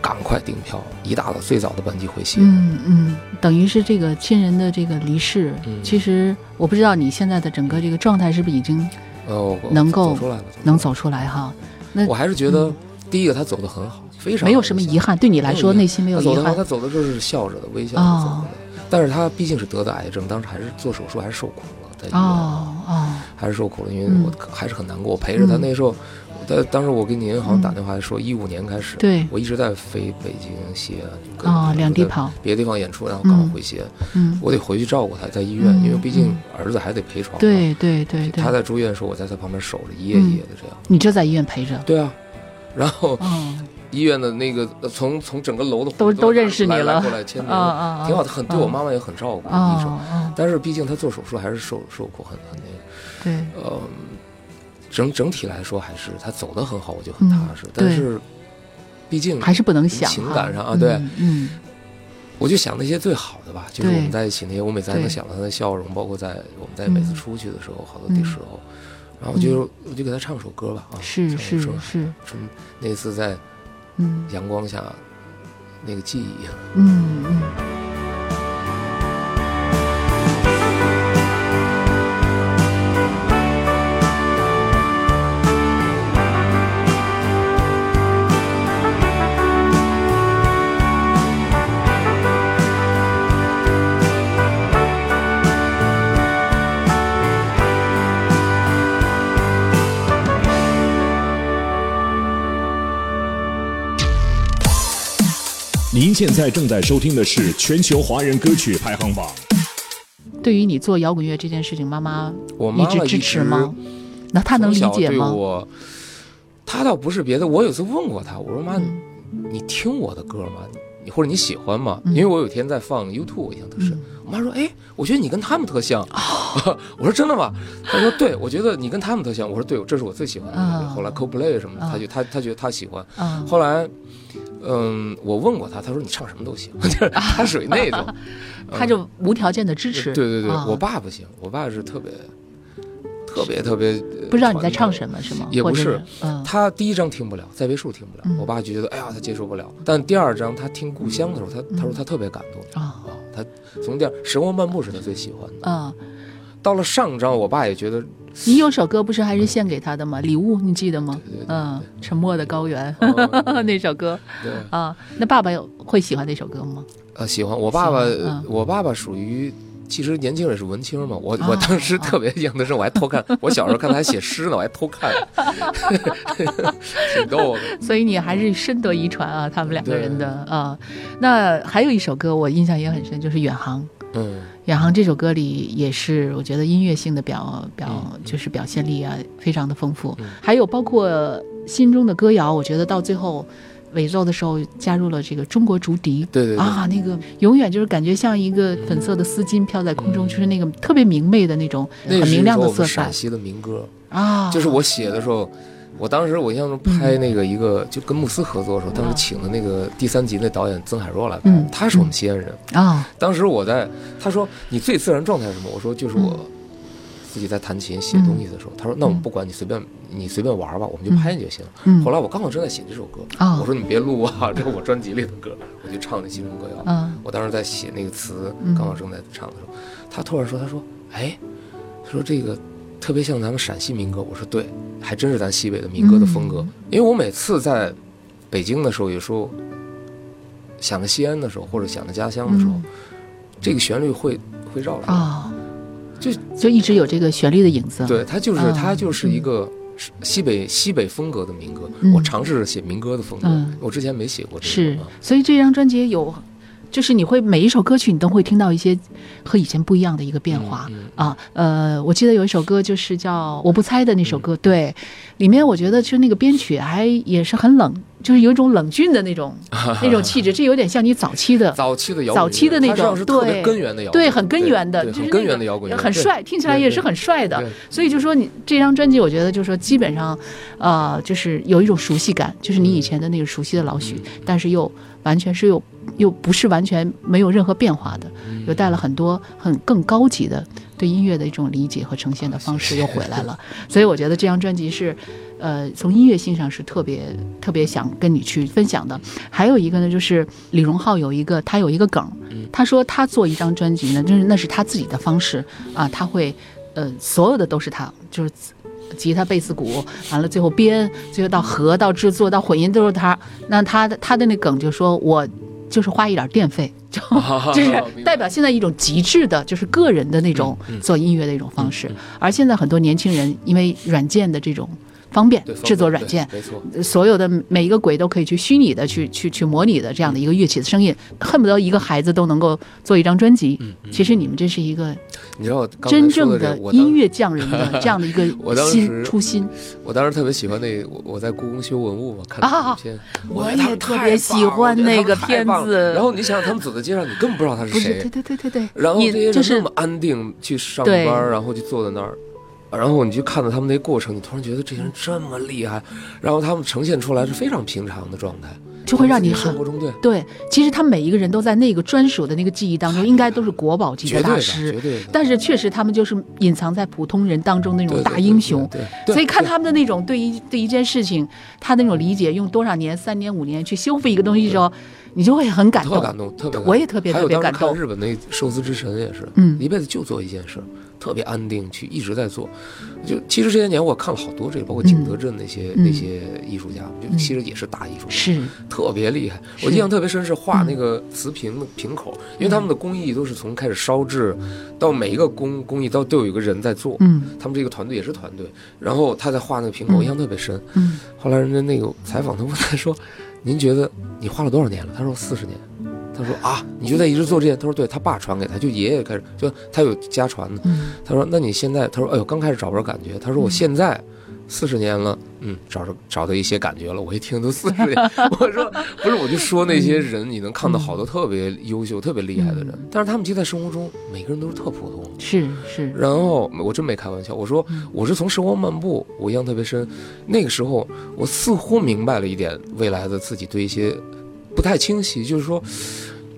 赶快订票，一大早最早的班机回西安。嗯嗯，等于是这个亲人的这个离世，嗯其实我不知道你现在的整个这个状态是不是已经呃，能够。能走出来哈？那我还是觉得嗯第一个他走的很好，非常没有什么遗憾，对你来说内心没有遗憾。他走的时候是笑着的，微笑着哦走的。但是他毕竟是得的癌症，当时还是做手术，还是受苦了，在医院、哦哦，还是受苦了，因为嗯我还是很难过。我陪着他。嗯那时候，但当时我给你银行打电话说，一五年开始，对。我一直在飞北京、西安，两地跑，别的地方演出，然后刚好嗯回西安，嗯，我得回去照顾他，在医院，嗯因为毕竟嗯。儿子还得陪床对对对他，在住院的时候，我在他旁边守着，一夜一夜的这样。你就在医院陪着，对啊，然后哦，医院的那个呃从从整个楼的都都认识你了。过来签名，啊啊啊挺好的，很对我啊妈妈也很照顾，医生。但是毕竟他做手术还是受受苦，很很那个，对，呃，整整体来说还是他走的很好，我就很踏实。但是毕竟还是不能想情感上啊对。嗯嗯。我就想那些最好的吧，就是我们在一起那些，我每次还能想到他的笑容，包括在我们在每次嗯。出去的时候，好多的时候，然后我就我就给他唱首歌吧啊，是唱是首是，春那次在嗯阳光下那个记忆。嗯嗯。您现在正在收听的是全球华人歌曲排行榜。对于你做摇滚乐这件事情，妈妈我妈直支持吗？那她能理从小解吗？对我，她倒不是别的，我有次问过她，我说妈，嗯你听我的歌吗？你或者你喜欢吗？嗯因为我有一天在放 YouTube，我印象特深。嗯我妈说：“哎，我觉得你跟他们特像。我说：“真的吗？”她说：“对，我觉得你跟他们特像。”我说：“对，这是我最喜欢的后来 CoPlay 什么的，啊她就她她觉得她喜欢。啊，后来，嗯，我问过他，他说你唱什么都行，就是她属于那种。他就无条件的支持。对对对，啊我爸不行，我爸是特别特别特别呃不知道你在唱。什么是吗？也不是，嗯，他第一章听不了，在别墅听不了，嗯我爸就觉得哎呀他接受不了。但第二章他听故乡的时候，他他说他特别感动啊啊，他从第二《时光漫步》是他最喜欢的。啊，到了上章，我爸也觉得你有首歌不是还是献给他的吗？礼物你记得吗嗯，沉默的高原哦 那首歌对啊，那爸爸有会喜欢那首歌吗？呃喜欢我爸爸，嗯我爸爸属于。其实年轻人是文青嘛，我啊我当时特别硬的时候，我还偷看，我小时候看他还写诗呢，我还偷看，挺逗的。所以你还是深得遗传啊，他们两个人的啊。那还有一首歌我印象也很深，就是《远航》。嗯，《远航》这首歌里也是，我觉得音乐性的表表嗯就是表现力啊，非常的丰富嗯。还有包括心中的歌谣，我觉得到最后尾奏的时候加入了这个中国竹笛。对对对，啊，那个永远就是感觉像一个粉色的丝巾飘在空中，嗯就是那个特别明媚的那种很明亮的色彩们陕西的民歌，啊。就是我写的时候，我当时我印象中拍那个一个就跟慕斯合作的时候，当时啊请的那个第三集那导演曾海若来拍嗯，他是我们西安人。啊，当时我在，他说你最自然状态是什么？我说就是我嗯自己在弹琴写东西的时候。他说那我们不管你随便你随便玩吧，我们就拍就行。嗯后来我刚好正在写这首歌，啊我说你别录啊，这是我专辑里的歌，我就唱那《新春歌谣》。嗯我当时在写那个词嗯，刚好正在唱的时候，他突然说：“他说，哎，他说这个特别像咱们陕西民歌。”我说：“对，还真是咱西北的民歌的风格。嗯因为我每次在北京的时候，有时候想着西安的时候，或者想着家乡的时候，嗯这个旋律会会绕出来。啊，就就一直有这个旋律的影子。对，它就是嗯它就是一个西北西北风格的民歌，嗯我尝试着写民歌的风格，嗯我之前没写过这是个。啊，所以这张专辑有，就是你会每一首歌曲你都会听到一些和以前不一样的一个变化、嗯啊。呃，我记得有一首歌就是叫《我不猜》的那首歌，对，里面我觉得就那个编曲还也是很冷，就是有一种冷峻的那种 那种气质，这有点像你早期的。早期的摇滚，早期的那种对根源的摇滚很根源的，很就是那个根源的摇滚很帅，听起来也是很帅的。所以就说你这张专辑，我觉得就是说基本上，呃，就是有一种熟悉感，就是你以前的那个熟悉的老许，嗯但是又完全是又又不是完全没有任何变化的，嗯又带了很多很更高级的对音乐的一种理解和呈现的方式又回来了。所以我觉得这张专辑是，呃，从音乐性上是特别特别想跟你去分享的。还有一个呢，就是李荣浩有一个他有一个梗，他说他做一张专辑呢，就是那是他自己的方式啊，他会呃所有的都是他，就是。吉他、贝斯、鼓，完了最后编，最后到和、到制作、到混音都是他。那他的他的那梗就说，我就是花一点电费，就就是代表现在一种极致的，就是个人的那种做音乐的一种方式。而现在很多年轻人因为软件的这种方便，制作软件，没错。所有的每一个鬼都可以去虚拟的去去去模拟的这样的一个乐器的声音，恨不得一个孩子都能够做一张专辑。其实你们这是一个你知道我真正的音乐匠人的这样的一个 心初心。我当时特别喜欢那我我在故宫修文物嘛，看啊纪录片，我也特别喜欢那个片子然后你想想，他们走在街上，你根本不知道他是，谁对。对对对对，然后你就是这些人那么安定去上班，然后就坐在那儿，然后你去看到他们那过程，你突然觉得这些人这么厉害，然后他们呈现出来是非常平常的状态，就会让你很生活中对对。其实他们每一个人都在那个专属的那个记忆当中，应该都是国宝级的大师绝。对的。但是确实，他们就是隐藏在普通人当中那种大对对对英雄。对，对所以看他们的那种对一对一件事情，他那种理解，用多少年、三年、五年去修复一个东西的时候，你就会很感动。特感动，特别感动。我也特别还有当时特别感动看日本那寿司之神也是，嗯一辈子就做一件事，特别安定，去一直在做。就其实这些年我看了好多这个，包括景德镇那些、嗯那些艺术家，就嗯其实也是大艺术家，是，特别厉害。我印象特别深是画那个瓷瓶的瓶口，因为他们的工艺都是从开始烧制到每一个工工艺到都有一个人在做。嗯他们这个团队也是团队，然后他在画那个瓶口，印象特别深。嗯后来人家那个采访他问他说：“您觉得你花了多少年了？”他说：“四十年。”他说：“啊，你就在一直做这件？”他说：“对，他爸传给他，就爷爷开始，就他有家传的。”嗯他说：“那你现在？”他说：“哎呦，刚开始找不着感觉。”他说：“我现在四十年了，嗯，找着找到一些感觉了。”我一听都四十年，我说：“不是，我就说那些人，你能看到好多特别优秀、特别厉害的人，但是他们其实在生活中每个人都是特普通。”是是，然后我真没开玩笑，我说我是从时光漫步，我印象特别深。那个时候，我似乎明白了一点未来的自己对一些不太清晰，就是说，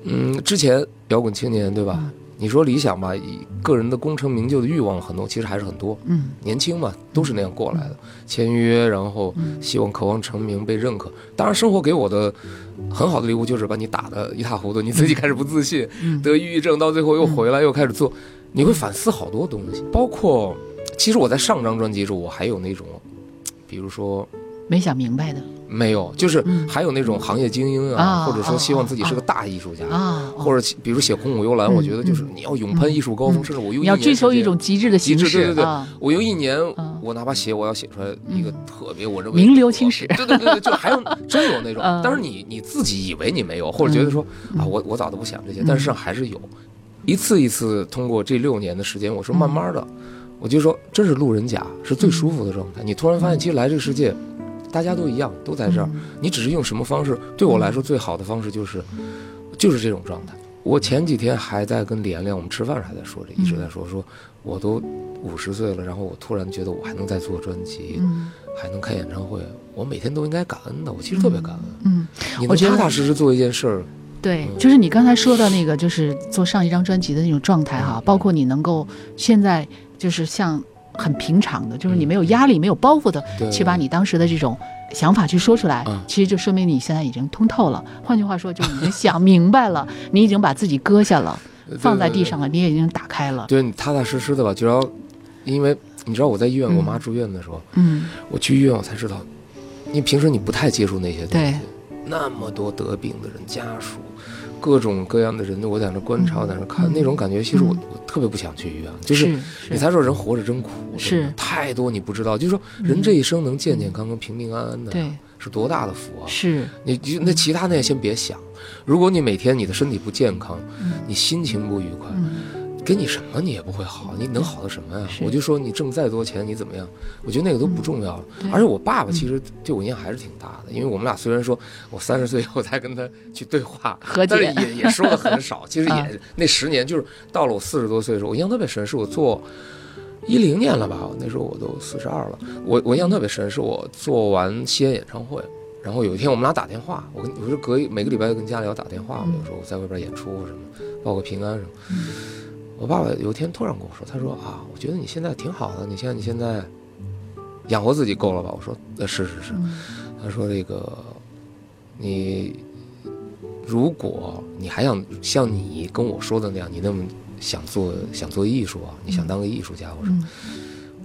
嗯，之前摇滚青年对吧？你说理想吧，以个人的功成名就的欲望很多，其实还是很多。嗯年轻嘛，都是那样过来的，签约，然后希望渴望成名、被认可。当然，生活给我的很好的礼物就是把你打得一塌糊涂，你自己开始不自信，嗯得抑郁症，到最后又回来，又开始做，你会反思好多东西，包括其实我在上张专辑中，我还有那种，比如说。没想明白的。没有，就是嗯。还有那种行业精英啊，啊或者说希望自己是个啊大艺术家，啊，哦。或者比如写《空谷幽兰》，嗯我觉得就是嗯你要勇攀艺术高峰，嗯甚至我用你要追求一种极致的极致对对对。啊，我用一年嗯，我哪怕写，我要写出来一个嗯。特别我认为名留青史。对对对对，就还有 真有那种。嗯，当然你你自己以为你没有，或者觉得说嗯。啊，我我早都不想这些，嗯。但是上还是有，一次一次通过这六年的时间，我说慢慢的，我就说真是路人甲是最舒服的状态。你突然发现，其实来这个世界，大家都一样，都在这儿，嗯。你只是用什么方式，对我来说最好的方式就是就是这种状态。我前几天还在跟连连我们吃饭时还在说这，一直在说说，我都五十岁了，然后我突然觉得我还能再做专辑，嗯。还能开演唱会，我每天都应该感恩的。我其实特别感恩，嗯，你能我踏踏实实做一件事儿，对，嗯。就是你刚才说的那个，就是做上一张专辑的那种状态哈，包括你能够现在就是像很平常的，就是你没有压力、没有包袱的去把你当时的这种想法去说出来嗯，其实就说明你现在已经通透了。换句话说，就已经想明白了，你已经把自己搁下了，放在地上了，你也已经打开了。对你踏踏实实的吧，就要，因为你知道我在医院，嗯。我妈住院的时候，嗯，我去医院我才知道，因为平时你不太接触那些东西，那么多得病的人家属，各种各样的人，我在那观察，我在那看，那种感觉，其实我我特别不想去医院。就是你才说人活着真苦，是太多你不知道。就是说人这一生能健健康康、平平安安的，对，是多大的福啊！是你那其他那些先别想。如果你每天你的身体不健康，你心情不愉快。给你什么你也不会好，你能好的什么呀？我就说你挣再多钱你怎么样？我觉得那个都不重要了。而且我爸爸其实对我影响还是挺大的，因为我们俩虽然说我三十岁以后才跟他去对话，但是也也说的很少。其实也那十年就是到了我四十多岁的时候，我印象特别深，是我做一零年了吧？那时候我都四十二了。我我印象特别深，是我做完西安演唱会，然后有一天我们俩打电话，我跟我说隔每个礼拜跟家里要打电话嘛，有时候我在外边演出什么，报个平安什么。我爸爸有一天突然跟我说：“他说啊，我觉得你现在挺好的，你像你现在养活自己够了吧？”我说：“呃，是是是。”他说：“这个你如果你还想像你跟我说的那样，你那么想做想做艺术啊，你想当个艺术家，我说，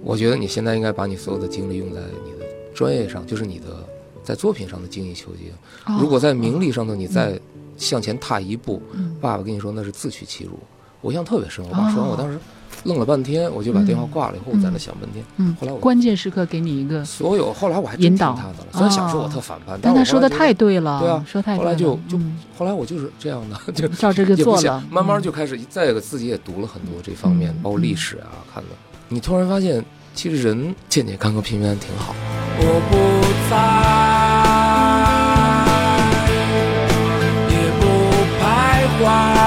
我觉得你现在应该把你所有的精力用在你的专业上，就是你的在作品上的精益求精。如果在名利上头你再向前踏一步，爸爸跟你说那是自取其辱。”我印象特别深，我爸说完，我当时愣了半天，我就把电话挂了。以后我在那想半天，嗯，后来我关键时刻给你一个所有，后来我还真听他的了。虽然小时候我特反叛，但他说的太对了，对啊，说太对后来就就后来我就是这样的，就照这个做了。慢慢就开始，再一个自己也读了很多这方面，包括历史啊，看的。你突然发现，其实人健健康康、平平安安挺好。我不在，也不徘徊。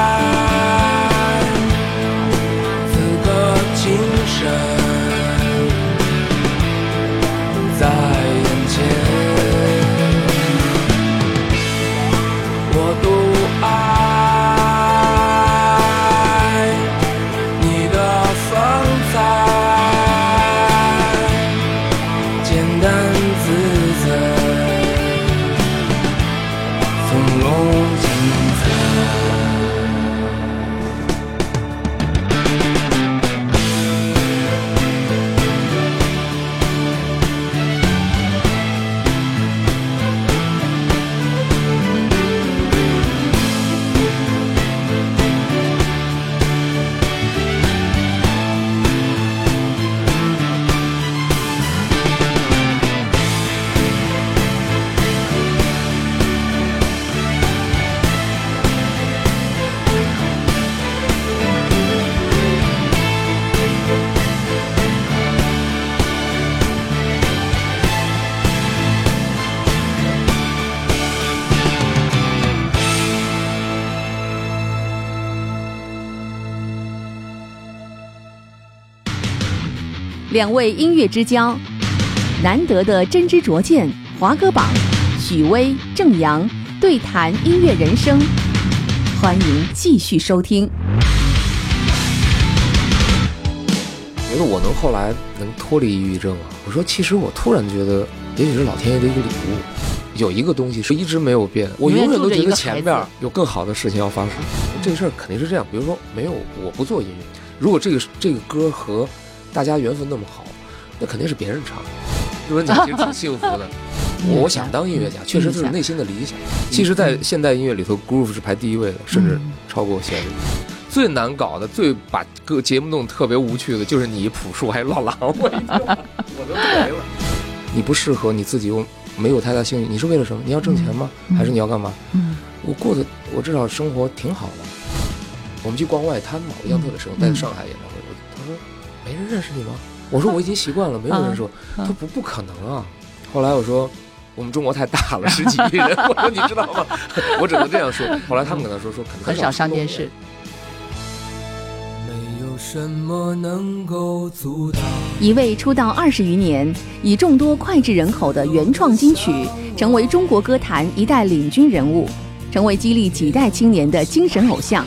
两位音乐之交，难得的真知灼见。华歌榜，许巍、郑阳对谈音乐人生，欢迎继续收听。觉得我能后来能脱离抑郁症啊？我说，其实我突然觉得，也许是老天爷的一个礼物。有一个东西是一直没有变，我永远都觉得前面有更好的事情要发生。这个事儿肯定是这样。比如说，没有我不做音乐，如果这个这个歌和大家缘分那么好，那肯定是别人唱。是不是你其实挺幸福的？我想当音乐家，确实是内心的理想。其实，在现代音乐里头，groove 是排第一位的，甚至超过旋律。最难搞的、最把歌节目弄得特别无趣的，就是你朴树还有老狼，我 我都没了。你不适合，你自己又没有太大兴趣，你是为了什么？你要挣钱吗？还是你要干嘛？嗯，我过得我至少生活挺好的。我们去逛外滩嘛，我印象特别深，在上海演唱会。没人认识你吗？我说我已经习惯了，没有人说。他不不可能啊。后来我说，我们中国太大了，十几亿人。我说你知道吗？我只能这样说。后来他们跟他说说，可能很少上电视。什么能够阻挡一位出道二十余年，以众多脍炙人口的原创金曲，成为中国歌坛一代领军人物，成为激励几代青年的精神偶像。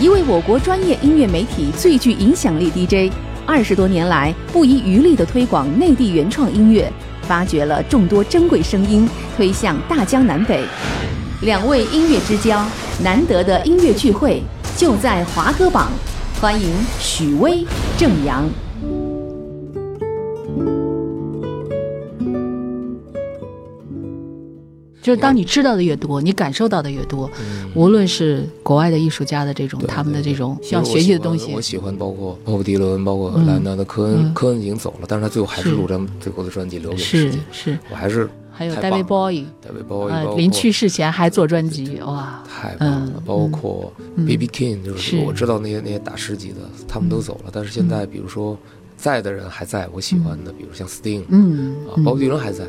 一位我国专业音乐媒体最具影响力 DJ，二十多年来不遗余力地推广内地原创音乐，发掘了众多珍贵声音，推向大江南北。两位音乐之交，难得的音乐聚会，就在华歌榜。欢迎许巍、郑阳。就是当你知道的越多，你感受到的越多，嗯。无论是国外的艺术家的这种对他们的这种其需要学习的东西我，喜欢包括鲍勃迪伦，包括嗯莱昂纳德·科恩，嗯。科恩已经走了，但是他最后还是是录张最后的专辑留给世界。是，我还是还有 David 呃，括临去世前还做专辑，哇，太棒了嗯，包括嗯。B.B. King，就是是我知道那些那些大师级的，他们都走了，但是现在比如说在的人还在，我喜欢的，比如像 Sting 嗯，啊，嗯鲍勃迪伦还在，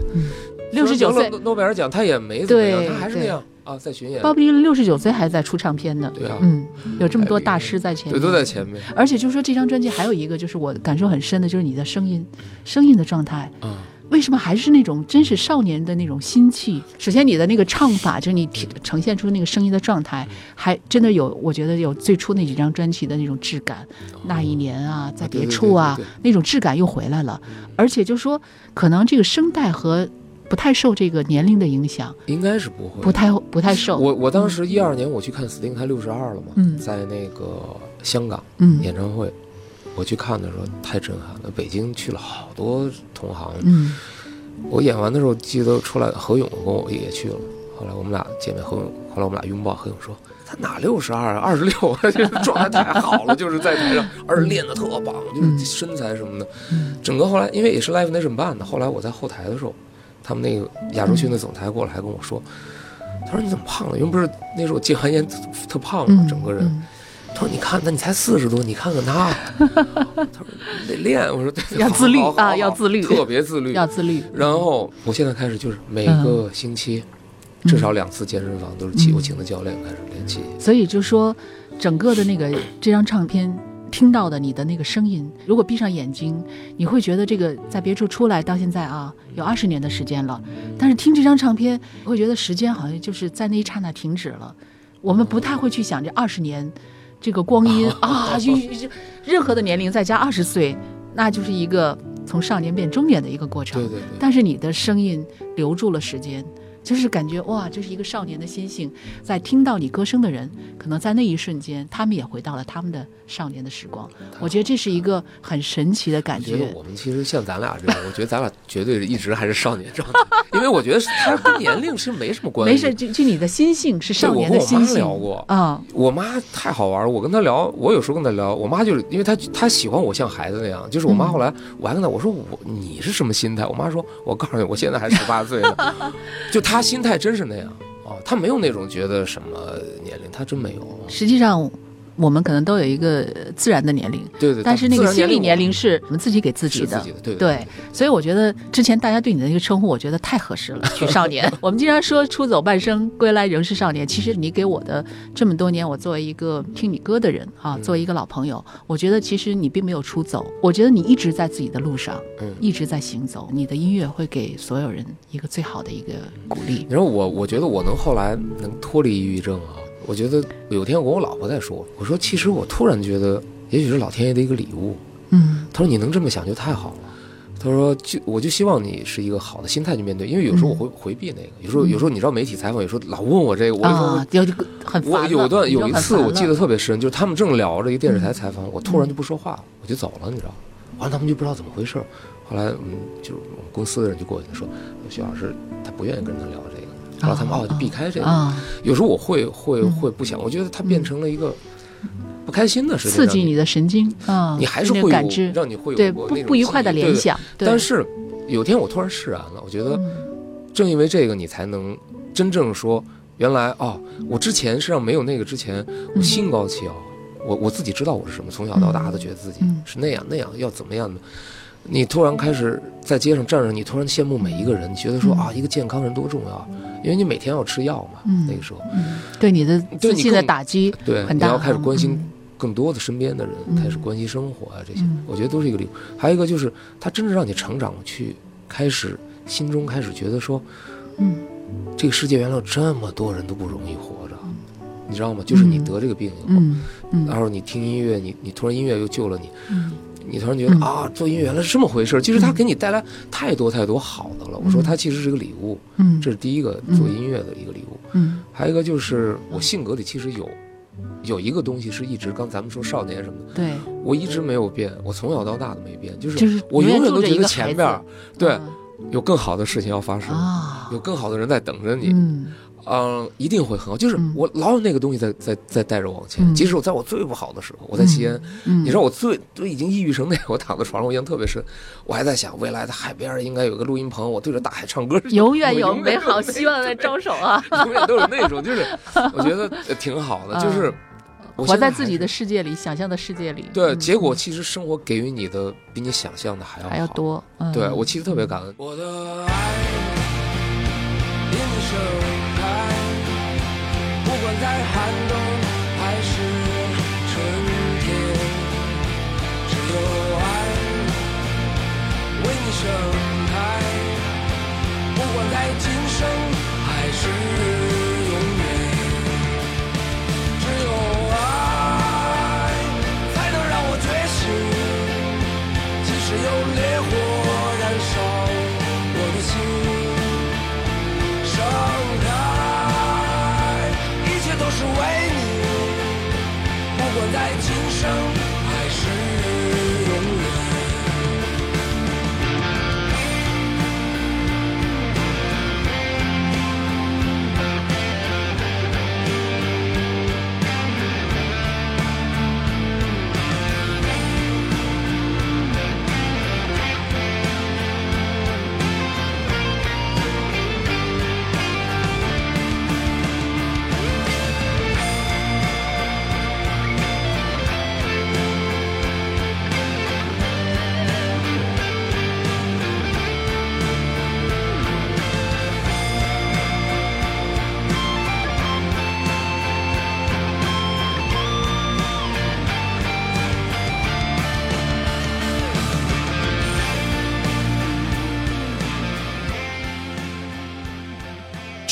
六十九岁诺贝尔奖他也没怎么样，对他还是那对样啊，在巡演，鲍勃迪伦六十九岁还在出唱片呢，对啊，嗯，有这么多大师在前面对，都在前面而且就是说这张专辑还有一个就是我感受很深的，就是你的声音，声音的状态。啊，为什么还是那种真是少年的那种心气？首先，你的那个唱法，就是你体呈现出那个声音的状态，还真的有，我觉得有最初那几张专辑的那种质感。那一年啊，在别处啊，那种质感又回来了。而且就说，可能这个声带和不太受这个年龄的影响，应该是不会，不太不太受。我我当时一二年我去看 Sting，他六十二了嘛，嗯在那个香港嗯演唱会，我去看的时候太震撼了。北京去了好多同行，嗯我演完的时候记得出来，何勇跟我也去了。后来我们俩见面，何勇，后来我们俩拥抱，何勇说。他哪六十二啊，二十六，就是状态太好了，就是在台上，而且练得特棒，就是身材什么的，嗯整个后来因为也是 Live Nation 办的，后来我在后台的时候，他们那个亚洲区的总裁过来还跟我说，他说你怎么胖了？因为不是那时候戒完烟特特胖嘛，嗯，整个人。嗯他说你看，那你才四十多，你看看他，他说得练。我说对，要自律啊要自律特别自律。要自律。然后我现在开始就是每个星期至少两次健身房都是请嗯我请的教练开始练气。所以就说，整个的那个这张唱片听到的你的那个声音，如果闭上眼睛，你会觉得这个在别处出来到现在啊，有二十年的时间了。但是听这张唱片，会觉得时间好像就是在那一刹那停止了。我们不太会去想这二十年，这个光阴 啊，就就任何的年龄再加二十岁，那就是一个从少年变中年的一个过程。对对对。但是你的声音留住了时间，就是感觉哇，这是一个少年的心性。在听到你歌声的人，可能在那一瞬间，他们也回到了他们的少年的时光。我觉得这是一个很神奇的感我觉得觉。我们其实像咱俩这样，我觉得咱俩绝对是一直还是少年状态，因为我觉得他跟年龄是没什么关系。没事，就就你的心性是对，少我跟我妈年的心性聊过，啊，我妈太好玩了，我跟她聊，我有时候跟她聊，我妈就是因为她她喜欢我像孩子那样，就是我妈嗯后来我还跟她我说我你是什么心态？我妈说我告诉你，我现在还十八岁呢，就她他心态真是那样啊，他没有那种觉得什么年龄，他真没有。实际上。我们可能都有一个自然的年龄，对对，但是那个心理年龄是我们自己给自己的。对对，所以我觉得之前大家对你的那个称呼，我觉得太合适了，许少年。我们经常说出走半生，归来仍是少年。其实你给我的这么多年，我作为一个听你歌的人啊，嗯作为一个老朋友，我觉得其实你并没有出走，我觉得你一直在自己的路上，嗯一直在行走。你的音乐会给所有人一个最好的一个鼓励。然后我，我觉得我能后来能脱离抑郁症啊，我觉得有天我跟我老婆在说，我说其实我突然觉得，也许是老天爷的一个礼物。嗯。他说你能这么想就太好了。他说就我就希望你是一个好的心态去面对，因为有时候我会回避那个，有时候有时候你知道媒体采访有时候老问我这个，我有时候啊，有这个很我有段有一次我记得特别深，就是他们正聊着一个电视台采访，我突然就不说话了，我就走了，你知道。完了他们就不知道怎么回事，后来嗯，就是我们公司的人就过去说，徐老师他不愿意跟人聊这个，后他们哦就避开这个。啊，有时候我会会嗯会不想，我觉得它变成了一个不开心的事情，刺激你的神经啊，你还是会有感知，让你会有不不愉快的联想。但是有天我突然释然了，我觉得嗯正因为这个，你才能真正说，原来哦，我之前实际上没有那个之前，我心高气傲，我我自己知道我是什么，从小到大都觉得自己嗯是那样那样，要怎么样的。你突然开始在街上站着，你突然羡慕每一个人，你觉得说嗯。啊，一个健康人多重要，因为你每天要吃药嘛，嗯。那个时候，嗯，对你的对你自信的打击对，很大。啊。你要开始关心嗯。更多的身边的人，嗯。开始关心生活啊这些嗯，我觉得都是一个礼物。还有一个就是，它真正让你成长，去开始心中开始觉得说，嗯。这个世界原来有这么多人都不容易活着，你知道吗？就是你嗯。得这个病以后，然后你听音乐，你你突然音乐又救了你，嗯你突然觉得嗯。啊，做音乐原来是这么回事儿。其实它给你带来太多太多好的了。我说它其实是个礼物，嗯，这是第一个做音乐的一个礼物。嗯。还有一个就是我性格里其实有有一个东西是一直刚咱们说少年什么的，对，我一直没有变，我从小到大都没变，就是我永远都觉得前边儿，对嗯。有更好的事情要发生，啊，有更好的人在等着你，嗯嗯，一定会很好。就是嗯我老有那个东西在在在带着我往前，嗯即使我在我最不好的时候，我在西安，嗯，你知道我最都已经抑郁成那样，我躺在床上，我印象特别深，我还在想未来的海边应该有个录音棚，我对着大海唱歌，永远有 美好希望在招手啊！永远都有那种，就是 我觉得呃挺好的，就是我活在自己的世界里，想象的世界里，对，嗯结果其实生活给予你的比你想象的还要。还要多。嗯对我其实特别感恩，我的爱在寒冬还是春天，只有爱为你盛开，不管在今生还是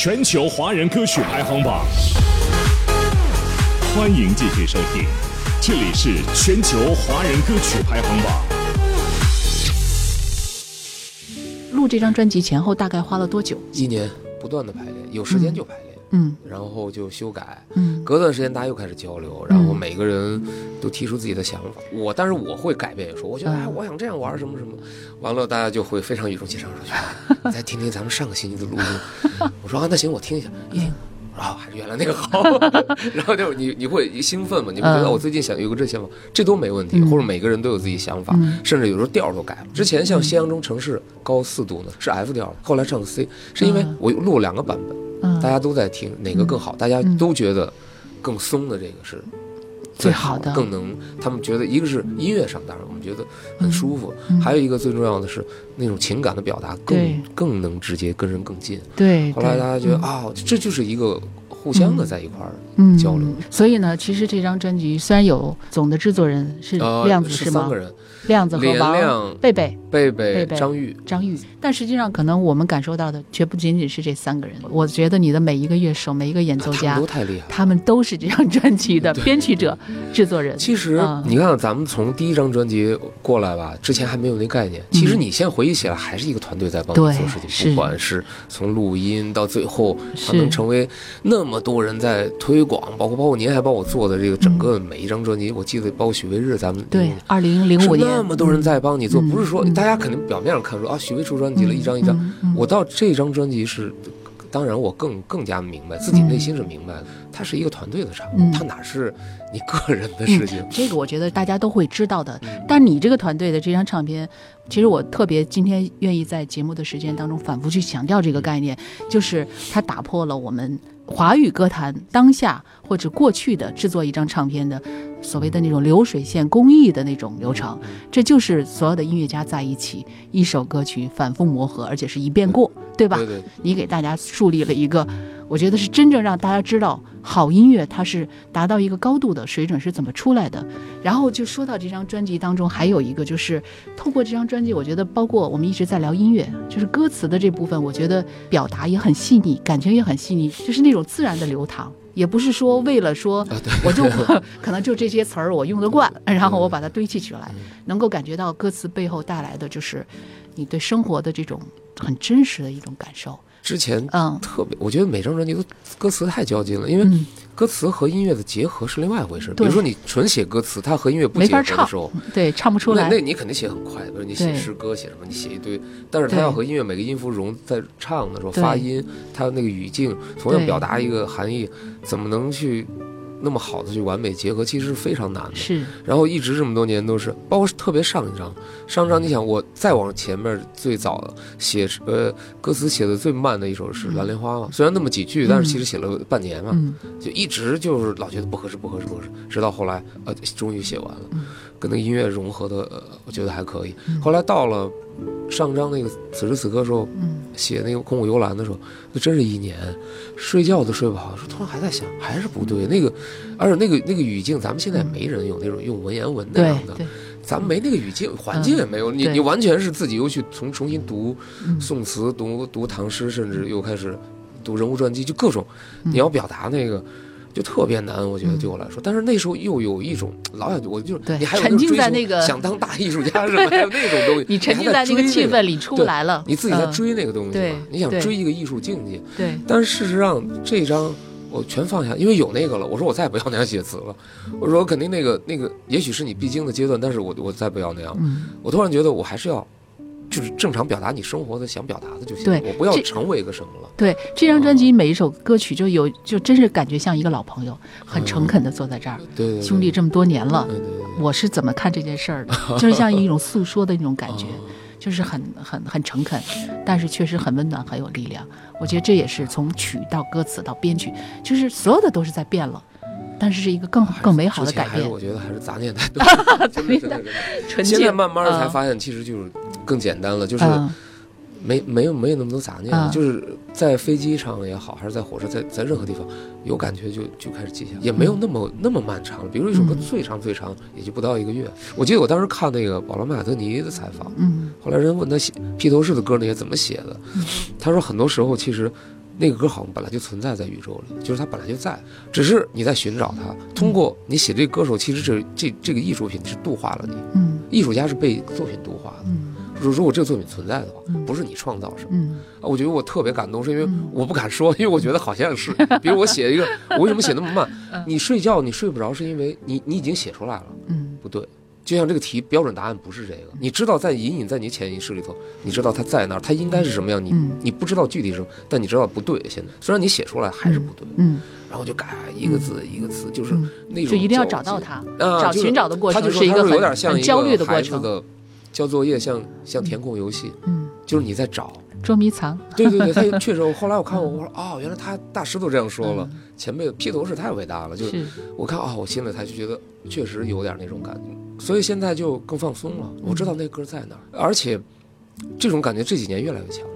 全球华人歌曲排行榜，欢迎继续收听，这里是全球华人歌曲排行榜。录这张专辑前后大概花了多久？一年不断的排练，有时间就排练，嗯然后就修改，嗯隔段时间大家又开始交流，然后嗯每个人都提出自己的想法。我但是我会改变，说我觉得嗯哎，我想这样玩什么什么，完了大家就会非常语重心长说，你再听听咱们上个星期的录音。我说啊，那行，我听一下。一听。啊，还是原来那个好，然后就你你会兴奋嘛？你会觉得嗯我最近想有个这想法，这都没问题，嗯或者每个人都有自己想法，嗯甚至有时候调都改了。之前像《夕阳中城市》高四度呢是 F 调，后来唱的 C，是因为嗯我录了两个版本，嗯，大家都在听哪个更好，大家都觉得更松的这个是最好好的。更能他们觉得一个是音乐上，当然我们觉得很舒服，嗯。还有一个最重要的是那种情感的表达更更能直接跟人更近。对。后来大家觉得嗯。啊，这就是一个互相的在一块儿嗯。交流。所以呢，其实这张专辑虽然有总的制作人是呃，亮子吗？是三个？人，亮子和王亮贝贝、贝贝贝贝、张玉，张玉，但实际上可能我们感受到的绝不仅仅是这三个人。我觉得你的每一个乐手、每一个演奏家他们都，太厉害了。他们都是这张专辑的编曲者、制作人。其实嗯你看，咱们从第一张专辑过来吧，之前还没有那概念。其实你现在回忆起来，还是一个团队在帮你做事情，不管是从录音到最后，它能成为那么多人在推广，包括包括您还帮我做的这个整个每一张专辑，我记得包括许巍日，咱们对，二零零五年那么多人在帮你做，嗯不是说嗯大家肯定表面上看说啊，许巍出专辑了，嗯一张一张。我到这张专辑是，当然我更更加明白，自己内心是明白的，它是一个团队的产物嗯，它哪是你个人的事情。这个我觉得大家都会知道的。嗯但你这个团队的这张唱片，其实我特别今天愿意在节目的时间当中反复去强调这个概念，就是它打破了我们华语歌坛当下或者过去的制作一张唱片的所谓的那种流水线工艺的那种流程。这就是所有的音乐家在一起，一首歌曲反复磨合，而且是一遍过，对吧？对对，你给大家树立了一个，我觉得是真正让大家知道好音乐它是达到一个高度的水准是怎么出来的。然后就说到这张专辑当中，还有一个就是透过这张专辑，我觉得包括我们一直在聊音乐，就是歌词的这部分，我觉得表达也很细腻，感情也很细腻，就是那种自然的流淌。也不是说为了说我就 可能就这些词儿我用得惯，然后我把它堆砌起来，能够感觉到歌词背后带来的就是你对生活的这种很真实的一种感受。之前嗯。特别，我觉得每张专辑都歌词太较劲了，因为嗯，歌词和音乐的结合是另外一回事。比如说你纯写歌词，它和音乐不结合的时候，对，唱不出来。那那。你肯定写很快，比如你写诗歌写什么，你写一堆，但是它要和音乐每个音符融在唱的时候，发音，它那个语境，同样表达一个含义，怎么能去那么好的去完美结合，其实是非常难的。是，然后一直这么多年都是，包括特别上一张，上一张你想我再往前面最早的写呃歌词写的最慢的一首是《蓝莲花》嘛，虽然那么几句，但是其实写了半年嘛，嗯。就一直就是老觉得不合适不合适不合适，直到后来呃终于写完了，嗯跟那个音乐融合的呃我觉得还可以。后来到了上张那个此时此刻的时候，嗯写那个空谷幽兰的时候，那真是一年，睡觉都睡不好。说突然还在想，还是不对。那个，而且那个那个语境，咱们现在没人有那种用文言文那样的，咱们没那个语境，环境也没有。你你完全是自己又去重重新读嗯宋词，读读唐诗，甚至又开始读人物传记，就各种嗯你要表达那个。就特别难，我觉得嗯对我来说，但是那时候又有一种老想，我就对你还有沉浸在那个想当大艺术家什么，还有那种东西，你沉浸在那个追气氛里出不对来了，你自己在嗯追那个东西你想追一个艺术境界，对，但是事实上这张我全放下，因为有那个了。我说我再也不要那样写词了。我说肯定那个那个也许是你必经的阶段，但是我我再不要那样。嗯，我突然觉得我还是要，就是正常表达你生活的想表达的就行。对我不要成为一个什么了。对，这张专辑每一首歌曲就有，就真是感觉像一个老朋友，很诚恳的坐在这儿，对对对，兄弟这么多年了我是怎么看这件事儿的，就是像一种诉说的那种感觉。哦 就是很很很诚恳，但是确实很温暖，很有力量。我觉得这也是从曲到歌词到编曲，就是所有的都是在变了，但是是一个更更美好的改变。我觉得还是杂念太多，真的真的真的。纯现在慢慢的才嗯发现，其实就是更简单了，就是嗯没没有没有那么多杂念了，嗯就是在飞机上也好，还是在火车，在在任何地方有感觉就就开始记下，也没有那么、那么漫长了。比如一首歌嗯最长最长也就不到一个月。我记得我当时看那个保罗·麦卡特尼的采访，嗯后来人问他写披头士的歌那些怎么写的，他说很多时候其实。那个歌好像本来就存在在宇宙里，就是它本来就在，只是你在寻找它。通过你写这个歌手，其实这这这个艺术品是度化了你，嗯艺术家是被作品度化的。嗯如如果这个作品存在的话嗯，不是你创造什么。嗯啊，我觉得我特别感动，是因为嗯我不敢说，因为我觉得好像是，比如我写一个，我为什么写那么慢 嗯？你睡觉你睡不着，是因为你你已经写出来了，嗯不对。就像这个题标准答案不是这个，你知道在隐隐在你潜意识里头，你知道它在那儿，它应该是什么样，你嗯。你不知道具体是什么，但你知道不对。现在。虽然你写出来还是不对，嗯，然后就改一个字一个字，就是嗯。那种就一定要找到它，啊，找寻找的过他程就说他说有一个有点像焦虑个的过程。交作业，像像填空游戏，嗯，就是你在找，捉迷藏。对对对，他确实，后来我看我，我说哦，原来他大师都这样说了。嗯，前辈披头士太伟大了，就是。是，我看啊、我心里才就觉得确实有点那种感觉，所以现在就更放松了。我知道那歌在哪儿，而且这种感觉这几年越来越强烈。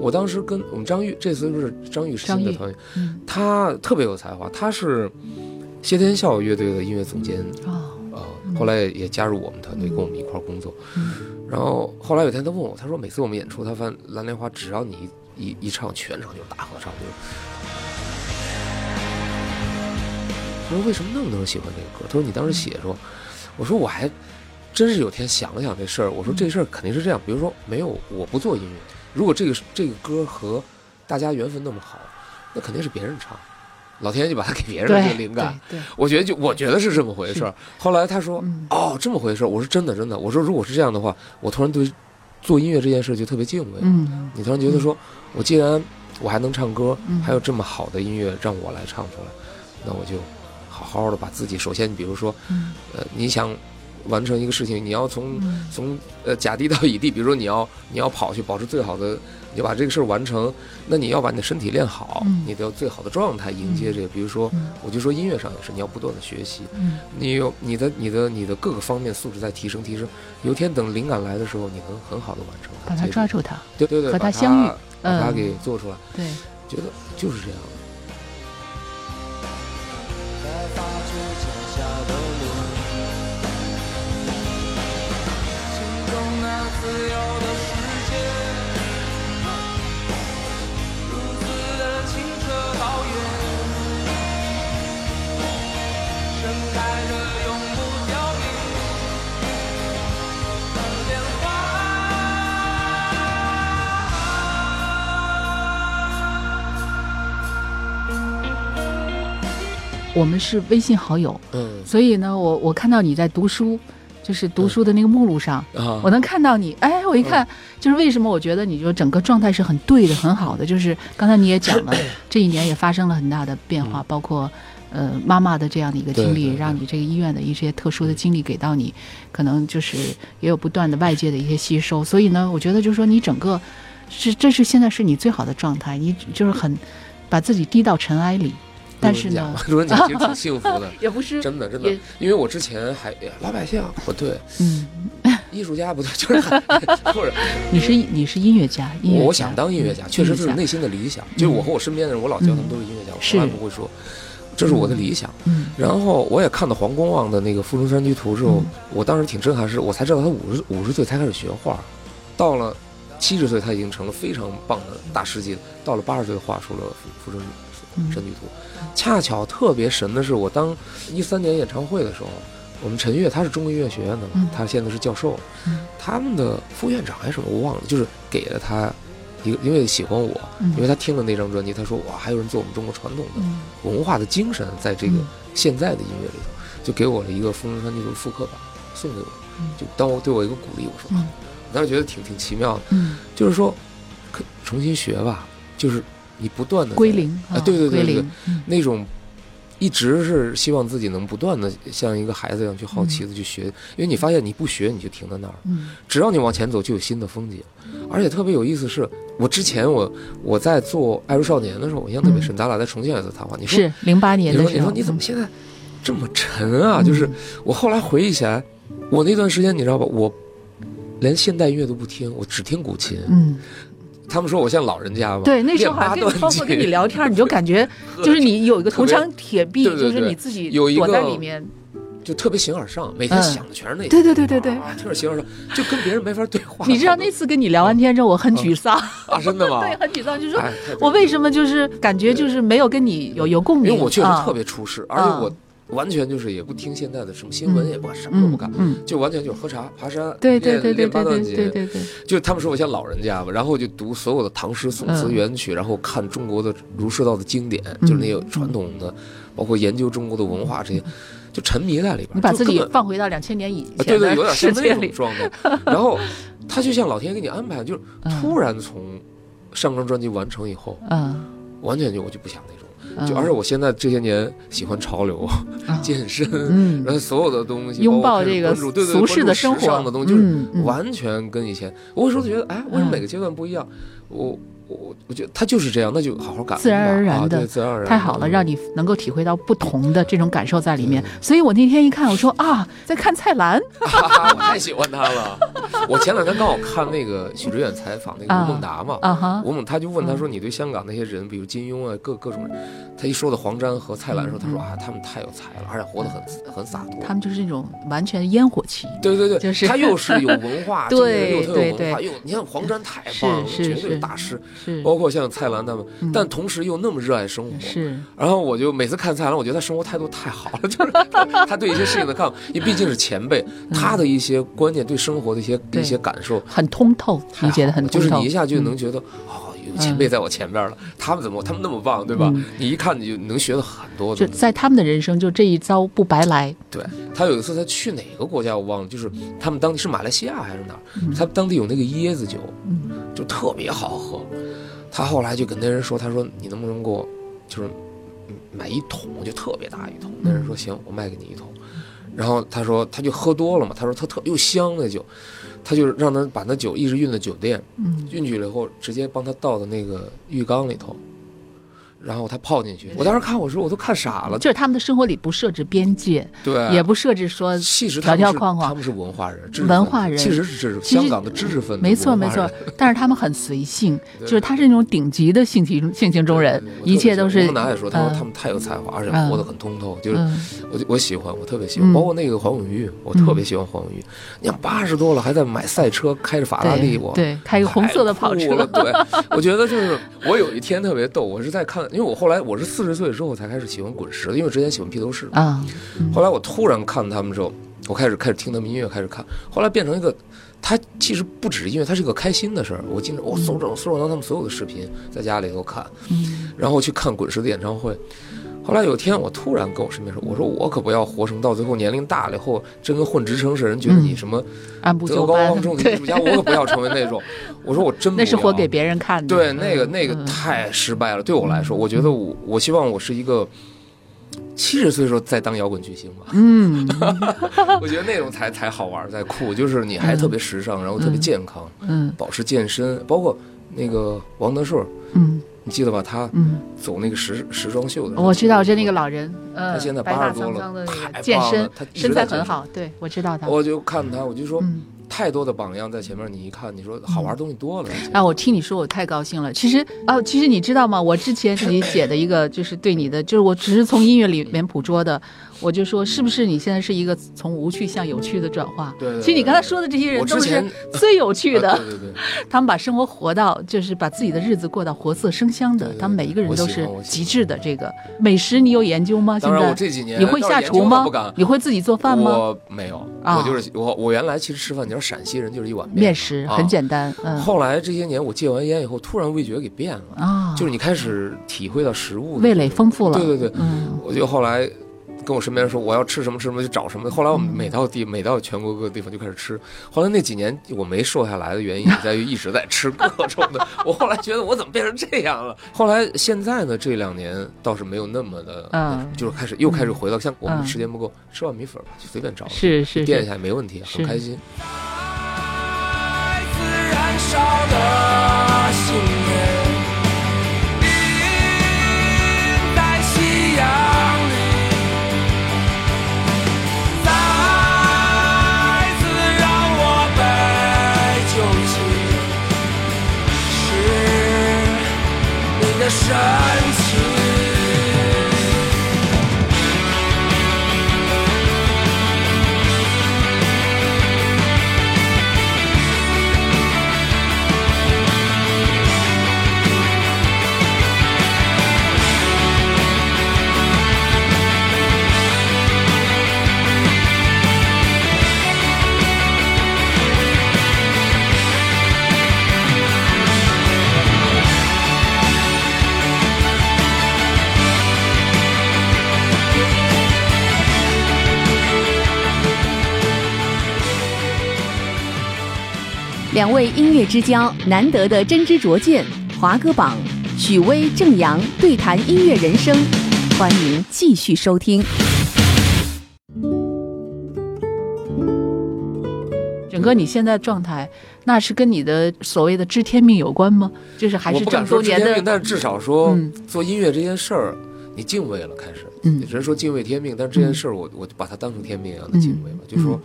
我当时跟我们张玉，这次不是张玉是新的团员，嗯他特别有才华，他是谢天笑乐队的音乐总监，哦，呃，后来也加入我们团队，跟我们一块儿工作。嗯然后后来有一天他问我，他说每次我们演出，他发现蓝莲花只要你一一一唱，全场就大合唱，就是。他说为什么那么多人喜欢这个歌？他说你当时写的时候，我说我还真是有天想了想这事儿，我说这事儿肯定是这样，比如说没有我不做音乐，如果这个这个歌和大家缘分那么好，那肯定是别人唱，老天爷就把它给别人对这个灵感。对对，我觉得就我觉得是这么回事儿。后来他说嗯：“哦，这么回事儿。”我说：“真的，真的。”我说：“如果是这样的话，我突然对做音乐这件事就特别敬畏。嗯你突然觉得说，我既然我还能唱歌，嗯还有这么好的音乐让我来唱出来，那我就好好的把自己，首先，比如说，嗯呃，你想完成一个事情，你要从嗯从呃甲地到乙地，比如说你要你要跑去保持最好的，你要把这个事儿完成，那你要把你的身体练好，嗯你得有最好的状态迎接这个。比如说，嗯我就说音乐上也是，你要不断的学习，嗯你有你的你的你的各个方面素质在提升提升，有一天等灵感来的时候，你能很好的完成它，把它抓住它，对对对，和把它相遇把它嗯给做出来，对，觉得就是这样。在发出脚下的路，心中那自由的我们是微信好友，嗯。所以呢，我我看到你在读书，就是读书的那个目录上，啊。我能看到你，哎，我一看，就是为什么我觉得你就整个状态是很对的，很好的，就是刚才你也讲了，这一年也发生了很大的变化，包括。呃，妈妈的这样的一个经历，对对对。让你这个医院的一些特殊的经历给到你，可能就是也有不断的外界的一些吸收，所以呢，我觉得就是说你整个是这是现在是你最好的状态，你就是很把自己低到尘埃里，但是呢，路人甲其实挺幸福的，也不是真的真的，因为我之前还哎老百姓不对，嗯，艺术家不对，就是还 或者 你是你是音乐家，我想当音乐家，确实是内心的理想。就是我和我身边的人，我老教他们都是音乐家，我是从来不会说这是我的理想。嗯然后我也看到黄公望的那个《富春山居图》之后嗯，我当时挺震撼，是我才知道他五十五十岁才开始学画，到了七十岁他已经成了非常棒的大师级了，到了八十岁画出了《富富春嗯山居图》。恰巧特别神的是，我当一三年演唱会的时候，我们陈悦他是中国音乐学院的嘛嗯，他现在是教授嗯，他们的副院长还是什么我忘了，就是给了他一个，因为喜欢我，嗯因为他听了那张专辑，他说哇，还有人做我们中国传统的嗯文化的精神在这个嗯现在的音乐里头，就给我了一个《富春山居图》复刻版送给我嗯，就当我对我一个鼓励，我说，嗯我当时觉得挺挺奇妙的，嗯，就是说可重新学吧，就是你不断的归零啊对对对那种。一直是希望自己能不断的像一个孩子一样去好奇的去学，因为你发现你不学你就停在那儿，嗯只要你往前走，就有新的风景。而且特别有意思是，我之前我我在做《爱如少年》的时候，我印象特别深。咱俩在重庆也在谈话，你说是零八年的时候，你说你怎么现在这么沉啊？就是我后来回忆起来，我那段时间你知道吧，我连现代音乐都不听，我只听古琴。嗯，他们说我像老人家嘛，对，那时候好像跟你包括跟你，聊天，你就感觉 就是你有一个铜墙铁壁，就是你自己有一躲在里面。就特别形而上，每天嗯想的全是那个。对对对对对啊，特别形而上，就跟别人没法对话。你知道那次跟你聊完天之后，我很沮丧，啊，真的吗？对，很沮丧，就是说哎我为什么就是感觉就是没有跟你有有共鸣？因为我确实啊特别出事，而且我完全就是也不听现在的什么新闻，嗯也不干，什么都不干，嗯，就完全就是喝茶、爬山，对对对对对对对对对，就他们说我像老人家吧，然后就读所有的唐诗宋词嗯元曲，然后看中国的儒释道的经典，就是那个传统的，包括研究中国的文化这些，就沉迷在里边。你把自己放回到两千年以啊对对，前的有点像那世界里，种状态。然后他就像老天爷给你安排，就是嗯突然从上张专辑完成以后，嗯，完全就我就不想那就而且我现在这些年喜欢潮流、啊。健身，嗯。然后所有的东西，拥抱这个俗世的生活。时尚的东西，就是完全跟以前。我有时候觉得，哎，为什么每个阶段不一样？我我我觉得他就是这样，那就好好感恩自然而然的啊自然而然的，太好了，让你能够体会到不同的这种感受在里面。所以我那天一看，我说啊，在看蔡澜，我太喜欢他了。我前两天刚好看那个许知远采访那个啊吴孟达嘛，啊哈，吴孟他就问他说：“你对香港那些人，比如金庸啊，各各种人，他一说到黄沾和蔡澜的时候，他说啊，他们太有才了，而且活得很很洒脱。他们就是那种完全烟火气。对对对，就是。他又是有文化，对又特有文化，对又你看黄沾太棒了，是是绝对是。大师，是包括像蔡澜他们，嗯但同时又那么热爱生活。是，然后我就每次看蔡澜，我觉得他生活态度太好了，就是他他对一些事情的看法，因为毕竟是前辈，他的一些观念对生活的一些一些感受，很通透，太理解的很通透。就是你一下就嗯能觉得，哦，有前辈在我前边了，他们怎么他们那么棒，对吧嗯？你一看你就能学到很多。就在他们的人生，就这一遭不白来。对他有一次他去哪个国家我忘了，就是他们当地是马来西亚还是哪儿，嗯他们当地有那个椰子酒，嗯就特别好喝。他后来就跟那人说，他说你能不能给我就是嗯买一桶，就特别大一桶。那人说行，我卖给你一桶。然后他说他就喝多了嘛，他说他特又香那酒，他就让他把那酒一直运到酒店，嗯运去了以后直接帮他倒到那个浴缸里头，然后他泡进去。我当时看我说我都看傻了，就是他们的生活里不设置边界，对，也不设置说其实他们是条条框框。他们是文化人，文化人。其实是知识，其实香港的知识分子，没错没错。但是他们很随性，就是他是那种顶级的性情性情中人，一切都是我们也说，他说嗯。他们太有才华，而且嗯。活得很通透，就是嗯。我我喜欢，我特别喜欢，嗯。包括那个黄永玉，我特别喜欢黄永玉。你看八十多了还在买赛车，开着法拉利，我对对，开一个红色的跑车。对，我觉得就是我有一天特别逗，我是在看，因为我后来我是四十岁之后才开始喜欢滚石的，因为我之前喜欢披头士，啊，后来我突然看他们之后，我开始开始听他们音乐，开始看，后来变成一个，他其实不只是音乐，他是一个开心的事儿。我经常我搜着搜着他们所有的视频，在家里头看，嗯然后去看滚石的演唱会。后来有一天，我突然跟我身边说：“我说我可不要活成到最后年龄大了以后，真跟混职称似的，人觉得你什么德高望重的艺术家，我可不要成为那种。”我说我真不要。那是活给别人看的。对，那个那个嗯。太失败了。对我来说，我觉得我我希望我是一个七十岁的时候再当摇滚巨星吧。嗯。我觉得那种才才好玩，才酷，就是你还特别时尚，然后特别健康，嗯。保持健身，包括那个王德顺，嗯你记得吧？他嗯，走那个时时装秀的，我知道，就那个老人，嗯，他现在八十多了健身身材很好，对我知道他。我就看他，我就说嗯。太多的榜样在前面，你一看，你说好玩的东西多了。啊，我听你说，我太高兴了。其实啊，其实你知道吗？我之前自己写的一个，就是对你的，就是我只是从音乐里面捕捉的，我就说，是不是你现在是一个从无趣向有趣的转化？对对对其实你刚才说的这些人都是 最有趣的，啊对对对，他们把生活活到，就是把自己的日子过到活色生香的。他们每一个人都是极致的。这个美食你有研究吗？现在我这几年你会下厨吗不敢？你会自己做饭吗？我没有，啊我就是我我原来其实吃饭，你知道陕西人就是一碗面食啊很简单，嗯后来这些年我戒完烟以后，突然味觉给变了，啊，就是你开始体会到食物味蕾丰富了。对对对，嗯我就后来跟我身边人说我要吃什么吃什么就找什么。后来我们每到地每到全国各个地方就开始吃。后来那几年我没瘦下来的原因也在于一直在吃各种的。我后来觉得我怎么变成这样了？后来现在呢这两年倒是没有那么的，嗯就是开始又开始回到像我们嗯时间不够，吃碗米粉吧，就随便找，是是是，垫一下也没问题，很开心。乐之交，难得的真知灼见。华歌榜，许巍、郑阳对谈音乐人生，欢迎继续收听。整个你现在状态，那是跟你的所谓的知天命有关吗？就是还是这么多年但是至少说、嗯做音乐这件事儿，你敬畏了，开始。嗯人说敬畏天命，但是这件事儿我我就把它当成天命一样的敬畏吧，就说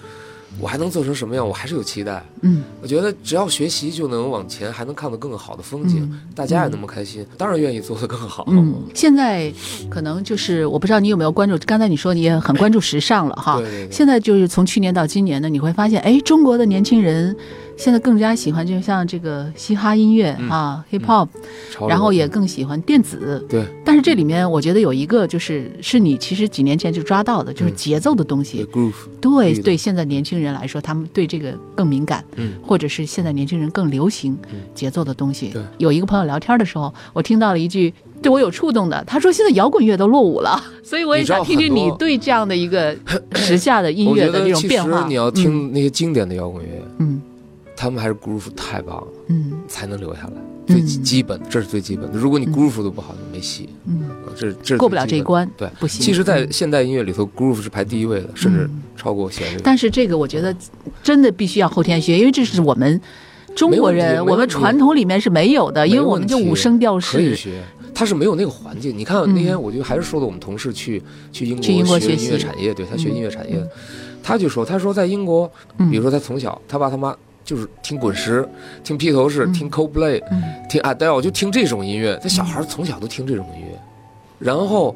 我还能做成什么样，我还是有期待。嗯我觉得只要学习就能往前，还能看到更好的风景，嗯大家也那么开心，当然愿意做得更好。嗯，现在可能就是我不知道你有没有关注，刚才你说你也很关注时尚了哈。对对对现在就是从去年到今年呢，你会发现，哎，中国的年轻人现在更加喜欢，就像这个嘻哈音乐、嗯。啊，hip hop，、然后也更喜欢电子。对。但是这里面我觉得有一个就是是你其实几年前就抓到的，就是嗯。节奏的东西。对 groove，对现在年轻人来说，他们对这个更敏感，嗯。或者是现在年轻人更流行节奏的东西。对。有一个朋友聊天的时候，我听到了一句对我有触动的，他说现在摇滚乐都落伍了，所以我也想听听你对这样的一个时下的音乐的这种变化。实你要听那些经典的摇滚乐，嗯他们还是 groove 太棒了，嗯。才能留下来。嗯。最基本，这是最基本的。如果你 groove 都不好，你没戏。嗯，啊这是这是过不了这一关，对，不行。其实，在嗯。现代音乐里头，groove 是排第一位的，甚至嗯超过旋律。但是这个我觉得真的必须要后天学，因为这是我们中国人，我们传统里面是没有的，因为我们就五声调式。可以学，他是没有那个环境。你看嗯。那天，我就还是说的，我们同事去去英国去英国学音乐产业，对他学嗯。音乐产业，他就说，他说在英国，嗯。比如说他从小他爸他妈就是听滚石、听披头士、嗯听 Coldplay、嗯听 Adele，就听这种音乐。他小孩从小都听这种音乐，然后。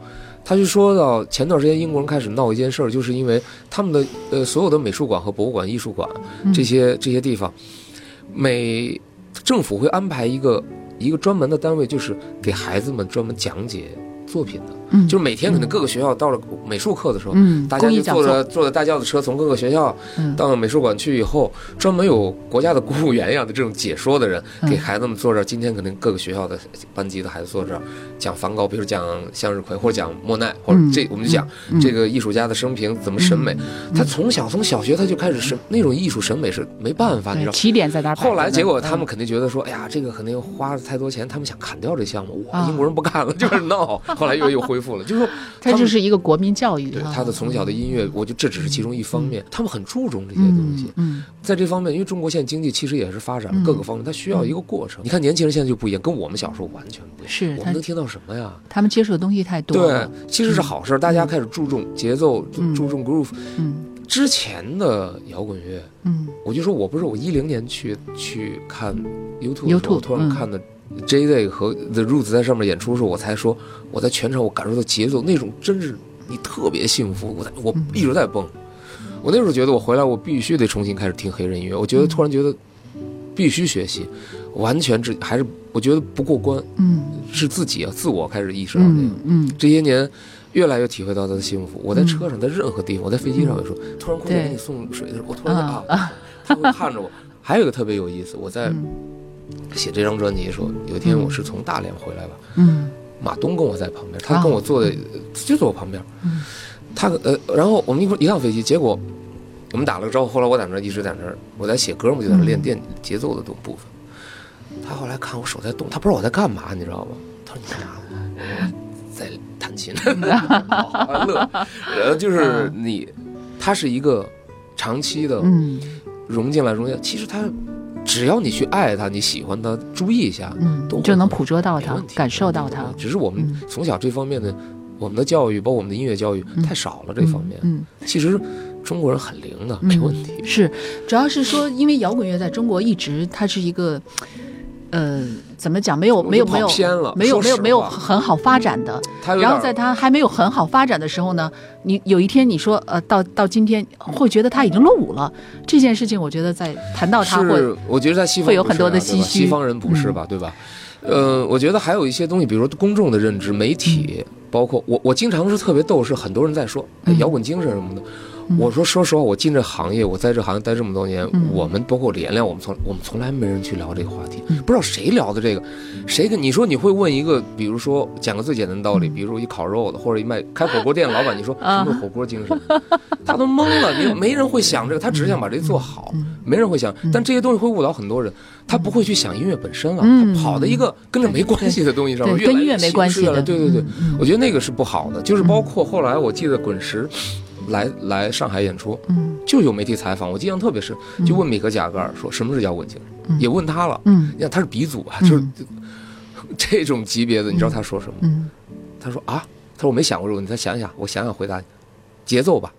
他就说到前段时间英国人开始闹一件事儿，就是因为他们的呃所有的美术馆和博物馆、艺术馆嗯这些这些地方，每政府会安排一个一个专门的单位，就是给孩子们专门讲解作品的。嗯就是每天可能各个学校到了美术课的时候，嗯大家就坐着坐着大轿子车从各个学校嗯到美术馆去以后，专门有国家的公务员一样的这种解说的人，嗯给孩子们坐这儿。今天可能各个学校的班级的孩子坐这儿讲梵高，比如讲向日葵，或者讲莫奈，或者嗯这我们就讲嗯这个艺术家的生平怎么审美。他从小从小学他就开始审那种艺术审美是没办法，你知道。起点在哪？后来结果他们嗯肯定觉得说，哎呀，这个肯定花了太多钱，他们想砍掉这项目，哇，啊英国人不干了，就是闹。后来又又恢复了，就是说它们就是一个国民教育啊对他的从小的音乐，我觉得这只是其中一方面，他们很注重这些东西。嗯在这方面，因为中国现在经济其实也是发展各个方面，它需要一个过程。你看年轻人现在就不一样，跟我们小时候完全不一样。是我们能听到什么呀？他们接触的东西太多对，，其实是好事儿，大家开始注重节奏，注重 groove。嗯之前的摇滚乐，嗯我就说我不是我一零年去去看 YouTube 突然嗯看的 J Day 和 The Roots 在上面演出的时候，我才说我在全场我感受到节奏那种真是你特别幸福，我在我嗯一直在蹦。我那时候觉得我回来我必须得重新开始听黑人音乐，我觉得突然觉得必须学习，完全只还是我觉得不过关，嗯是自己啊自我开始意识到这个。嗯嗯，这些年，越来越体会到他的幸福。我在车上，在任何地方，我在飞机上也说，突然空姐对给你送水的时候，我突然就啊啊，他会看着我。还有一个特别有意思，我在嗯写这张专辑的时候，有一天我是从大连回来吧，嗯。马东跟我在旁边，他跟我坐的就坐我旁边，嗯。他呃，然后我们一会儿一趟飞机，结果我们打了个招呼，后来我在那儿一直在那儿，我在写歌嘛，就在那儿练电节奏的动部分。他后来看我手在动，他不知道我在干嘛，你知道吗？他说你干嘛？我说在弹琴，好乐。然后就是你，他是一个长期的嗯。融进来融进来，其实他只要你去爱他，你喜欢他，注意一下，嗯，都就能捕捉到它没问，题感受到他。只是我们嗯从小这方面的，我们的教育，包括我们的音乐教育太少了这方面。嗯，其实中国人很灵的，嗯没问题。是，主要是说，因为摇滚乐在中国一直它是一个，呃，怎么讲？没有没有没有没有没有没有很好发展的。然后在他还没有很好发展的时候呢，你有一天你说，呃，到到今天会觉得他已经落伍了。这件事情，我觉得在谈到他会是，我觉得在西方会有很多的唏嘘嗯西方人不是吧？对吧？呃，我觉得还有一些东西，比如说公众的认知、媒体，包括我，我经常是特别逗，是很多人在说摇滚精神什么的。我说，说实话，我进这行业，我在这行业待这么多年，嗯。我们包括连连，我们从我们从来没人去聊这个话题，不知道谁聊的这个，谁跟你说你会问一个，比如说讲个最简单的道理，比如说一烤肉的或者一卖开火锅店的老板，你说什么是火锅精神，他都懵了，你没人会想这个，他只是想把这做好，没人会想，但这些东西会误导很多人，他不会去想音乐本身了，嗯。他跑到一个跟这没关系的东西上面，越来越跟音乐没关系了。的对对对我觉得那个是不好的，就是包括后来我记得滚石。来来上海演出，嗯。就有媒体采访，我印象特别深，就问米克贾格尔说什么是摇滚精神，也问他了，嗯。你看他是鼻祖啊，就是 这种级别的，你知道他说什么？嗯，他说啊，他说我没想过这个问题，他想想，我想想回答你，节奏吧，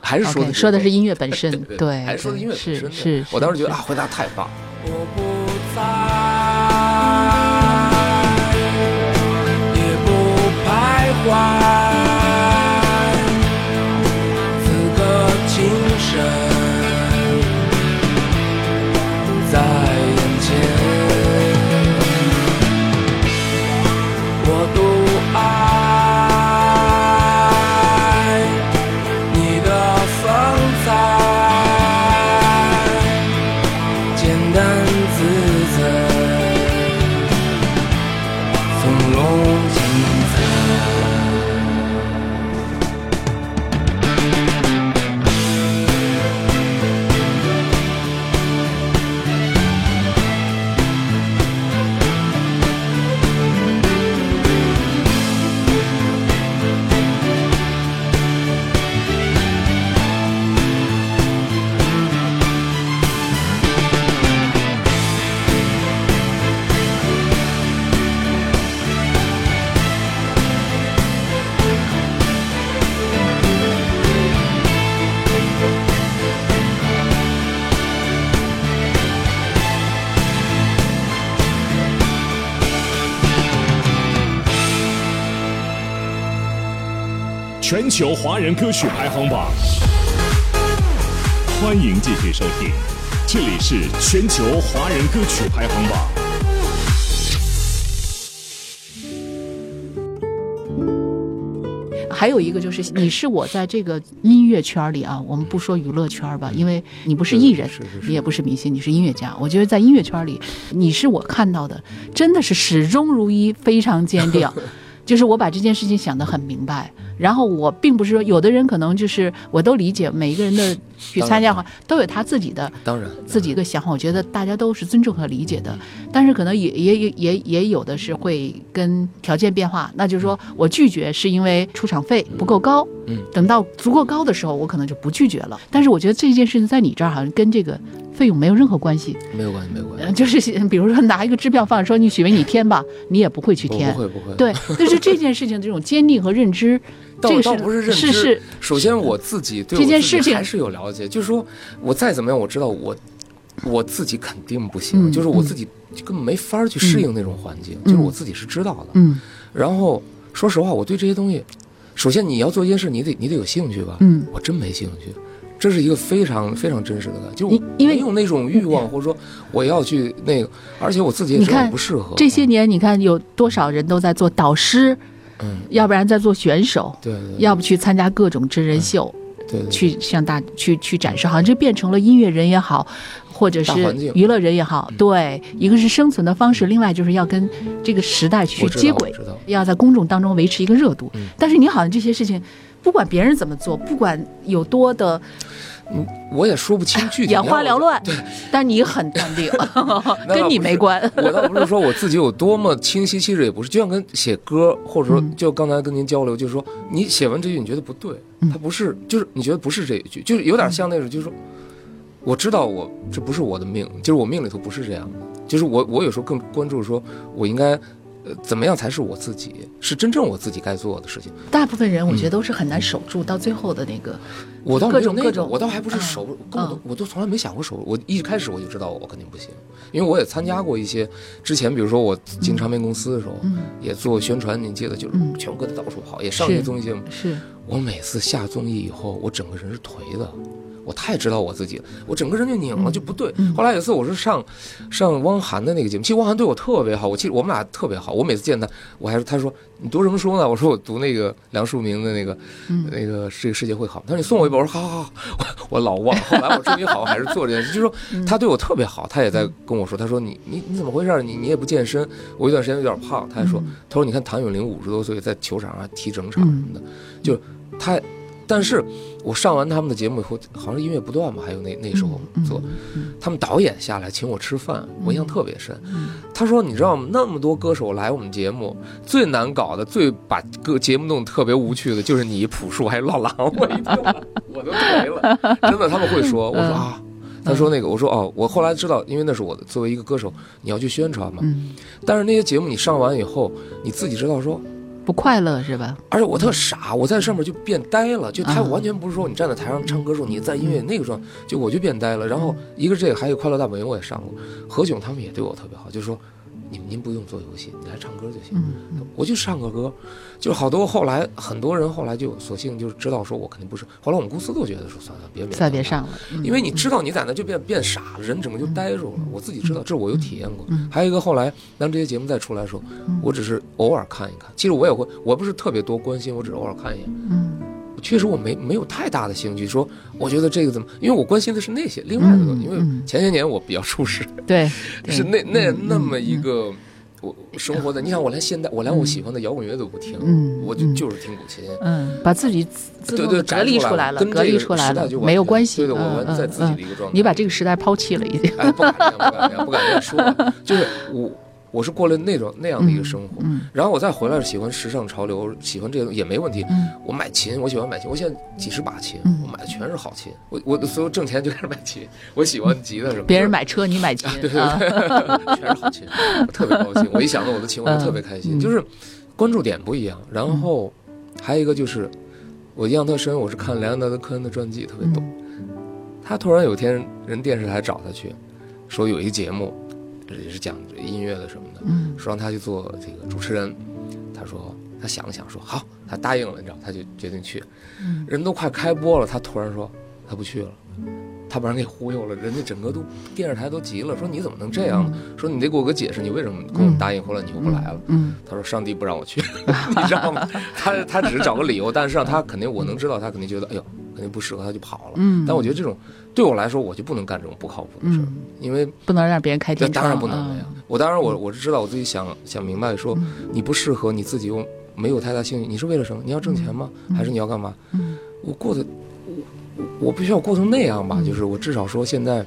还是说的说的是音乐本身，对对，还是说的音乐本是身。是，是我当时觉得啊，回答太棒。我不在，也不徘徊，全球华人歌曲排行榜，欢迎继续收听，这里是全球华人歌曲排行榜。还有一个就是，你是我在这个音乐圈里啊，我们不说娱乐圈吧，因为你不是艺人，是是是你也不是明星，你是音乐家。我觉得在音乐圈里，你是我看到的，真的是始终如一，非常坚定。就是我把这件事情想得很明白，然后我并不是说有的人可能就是我都理解每一个人的去参加的话都有他自己的当然自己的想法，我觉得大家都是尊重和理解的。但是可能也也也也也有的是会跟条件变化，那就是说我拒绝是因为出场费不够高，嗯，等到足够高的时候，我可能就不拒绝了。但是我觉得这件事情在你这儿好像跟这个费用没有任何关系，没有关系，没有关呃系，就是比如说拿一个支票放说你许巍你填吧，你也不会去我填。不。会不会，对，就是这件事情这种坚定和认知，倒这倒不是认知是是首先我自己对这我自己件事情还是有了解，就是说我再怎么样，我知道我我自己肯定不行，嗯就是我自己根本没法去适应那种环境，就是我自己是知道的。嗯然后说实话，我对这些东西，首先你要做一件事，你得你得有兴趣吧，嗯我真没兴趣。这是一个非常非常真实的感觉，就是因因为没有那种欲望，或者说我要去那个，而且我自己也知道我不适合这些年你看有多少人都在做导师，嗯，要不然再做选手，对要不去参加各种真人秀，对对，去向大去去展示，好像这变成了音乐人也好，或者是娱乐人也好，对，一个是生存的方式，另外就是要跟这个时代去接轨要在公众当中维持一个热度。嗯。但是你好像这些事情，不管别人怎么做，不管有多的嗯，我也说不清具体。眼花缭乱对，但你很淡定 跟你没关。我倒不是说我自己有多么清晰，其实也不是，就像跟写歌，或者说嗯就刚才跟您交流，就是说你写完这句你觉得不对，嗯它不是，就是你觉得不是这一句，就是有点像那种，就是说我知道我这不是我的命，就是我命里头不是这样的，就是我我有时候更关注说我应该。呃，怎么样才是我自己？是真正我自己该做的事情。大部分人我觉得都是很难守住到最后的那个，我倒没有那种各种我倒还不是守，根本都我都从来没想过守。我一开始我就知道我肯定不行，因为我也参加过一些之前，比如说我进唱片公司的时候，嗯，也做宣传，你记得就是嗯全国的到处跑，也上一些综艺节目。是我每次下综艺以后，我整个人是颓的。我太知道我自己了，我整个人就拧了，嗯就不对。嗯后来有一次我是上上汪涵的那个节目，其实汪涵对我特别好，我其实我们俩特别好。我每次见他，我还他说你读什么书呢？我说我读那个梁漱溟的那个嗯那个这个世界会好。他说你送我一本，我说好好好，我我老忘。后来我终于好还是做这件事，就是说嗯他对我特别好，他也在跟我说，他说你你你怎么回事？你你也不健身，我有段时间有点胖。他还说，他说你看谭咏麟五十多岁在球场上踢整场什么的，就他。但是我上完他们的节目以后，好像音乐不断吧，还有那那时候做，他们导演下来请我吃饭，我印象特别深。他说：“你知道吗？那么多歌手来我们节目，最难搞的、最把歌节目弄得特别无趣的，就是你、朴树还有老狼。”我一听，我都颓了。真的，他们会说，我说啊。他说那个，我说哦，我后来知道，因为那是我的作为一个歌手，你要去宣传嘛。嗯，但是那些节目你上完以后，你自己知道说，不快乐是吧？而且我特傻，我在上面就变呆了，就他啊完全不是说你站在台上唱歌时候你在音乐那个状态，就我就变呆了。然后一个这个，还有《快乐大本营》我也上过，何炅他们也对我特别好，就是说您您不用做游戏，你来唱歌就行。嗯我就唱个歌，就好多后来很多人后来就索性就知道说我肯定不是，后来我们公司都觉得说算了，别勉强了再别上了，嗯因为你知道你在那就变变傻了，人整个就呆住了。我自己知道，这我有体验过嗯。还有一个后来当这些节目再出来的时候，我只是偶尔看一看。其实我也会，我不是特别多关心，我只是偶尔看一眼。嗯确实我没没有太大的兴趣，说我觉得这个怎么，因为我关心的是那些另外的东西。因为前些年我比较舒适，对，是那那嗯那么一个。我生活在，你想我连现代，我连我喜欢的摇滚乐都不听，我就就是听古琴，嗯，把自己对对，隔离出出来了，隔离出来了没有关系，对对，我在嗯自己的嗯一个状态。你把这个时代抛弃了，已经，哎，不敢不敢不敢这样说。就是我，我是过了那种那样的一个生活，嗯然后我再回来喜欢时尚潮流，喜欢这些东西也没问题。嗯我买琴，我喜欢买琴，我现在几十把琴，嗯我买的全是好琴。我我所有挣钱就开始买琴，我喜欢吉他什么的。别人买车，你买琴，对对啊对，全是好琴，我特别高兴。我一想到我的琴，我就特别开心。嗯就是关注点不一样，然后还有一个就是我印象特深，我是看莱昂纳德·科恩的传记，特别逗。他突然有一天人电视台找他去，说有一个节目，也是讲音乐的什么的，嗯说让他去做这个主持人。他说他想了想说好，他答应了，你知道，他就决定去。嗯人都快开播了，他突然说他不去了。他把人给忽悠了，人家整个都电视台都急了，说你怎么能这样呢？说你得给我个解释，你为什么跟我们答应，后来你又不来了？嗯他说上帝不让我去，你知道吗？他他只是找个理由，但是让他肯定我能知道，他肯定觉得哎呦肯定不适合，他就跑了。嗯，但我觉得这种对我来说，我就不能干这种不靠谱的事儿，嗯因为不能让别人开这天窗，当然不能了呀嗯。我当然我我是知道我自己想想明白，说你不适合，你自己又没有太大兴趣，你是为了什么？你要挣钱吗？还是你要干嘛？嗯我过得我我我必须要过成那样吧，就是我至少说现在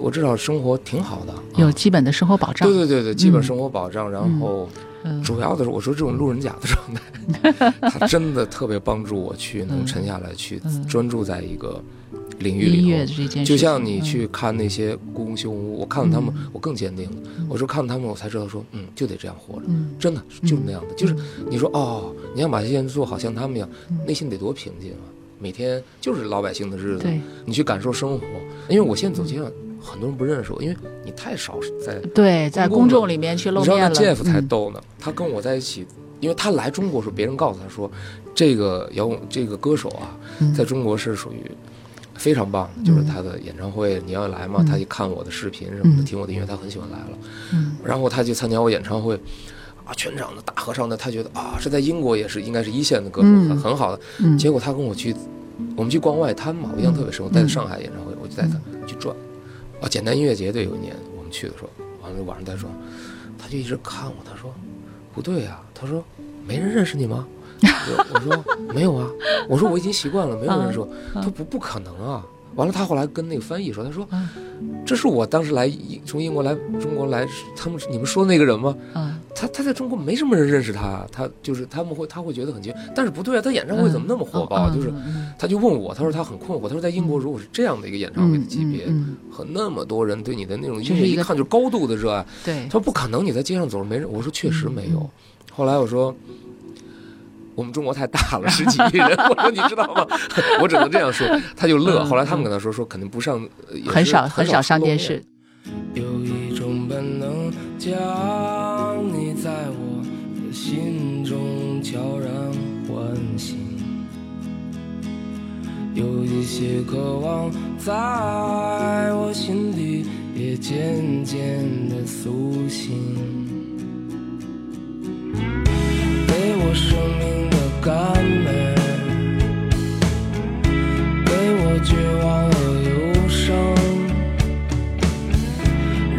我至少生活挺好的，啊有基本的生活保障。对对对对，基本生活保障，然后。嗯主要的是，我说这种路人甲的状态，他真的特别帮助我去能沉下来，去嗯专注在一个领域里头。就像你嗯去看那些故宫修文物，我看到他们嗯，我更坚定了。我说看到他们，我才知道说，嗯，就得这样活着，嗯真的就是那样的。就是你说哦，你想把这些人做好像他们一样，内心得多平静啊！每天就是老百姓的日子，你去感受生活。因为我现在走街上，很多人不认识我，因为你太少在对，在公众里面去露你知道那面了。Jeff 才嗯逗呢，他跟我在一起，因为他来中国时候，别人告诉他说，这个摇滚这个歌手啊，嗯在中国是属于非常棒的，就是他的演唱会你要来嘛，他一看我的视频什么的，嗯听我的音乐，他很喜欢来了，嗯然后他去参加我演唱会。啊，全场的大合唱的，他觉得啊，是在英国也是应该是一线的歌手，嗯很很好的。嗯结果他跟我去，我们去逛外滩嘛，我印象特别深。我带他上海演唱会，我就带他啊，简单音乐节对，有一年我们去的时候，完了晚上再说，他就一直看我，他说不对啊、他说没人认识你吗？我我说没有啊，我说我已经习惯了，没有人说。他说不不可能啊。完了，他后来跟那个翻译说，他说嗯这是我当时来英从英国来中国来，他们你们说那个人吗？嗯他他在中国没什么人认识他，他就是他们会他会觉得很奇怪，但是不对啊，他演唱会怎么那么火爆？嗯就是嗯他就问我，他说他很困惑，他说在英国如果是这样的一个演唱会的级别，嗯和那么多人对你的那种音就是一个乐一看就是高度的热爱，对他，说不可能你在街上走着没人，我说确实没有。嗯后来我说。我们中国太大了，十几亿人。我说你知道吗？我只能这样说，他就乐。嗯后来他们跟他说说肯定不上，很少很很少上电视。有一种本能，将你在我的心中悄然唤醒。有一些渴望，在我心底也渐渐的苏醒，给我生命的甘美，给我绝望和忧伤。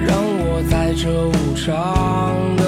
让我在这无常的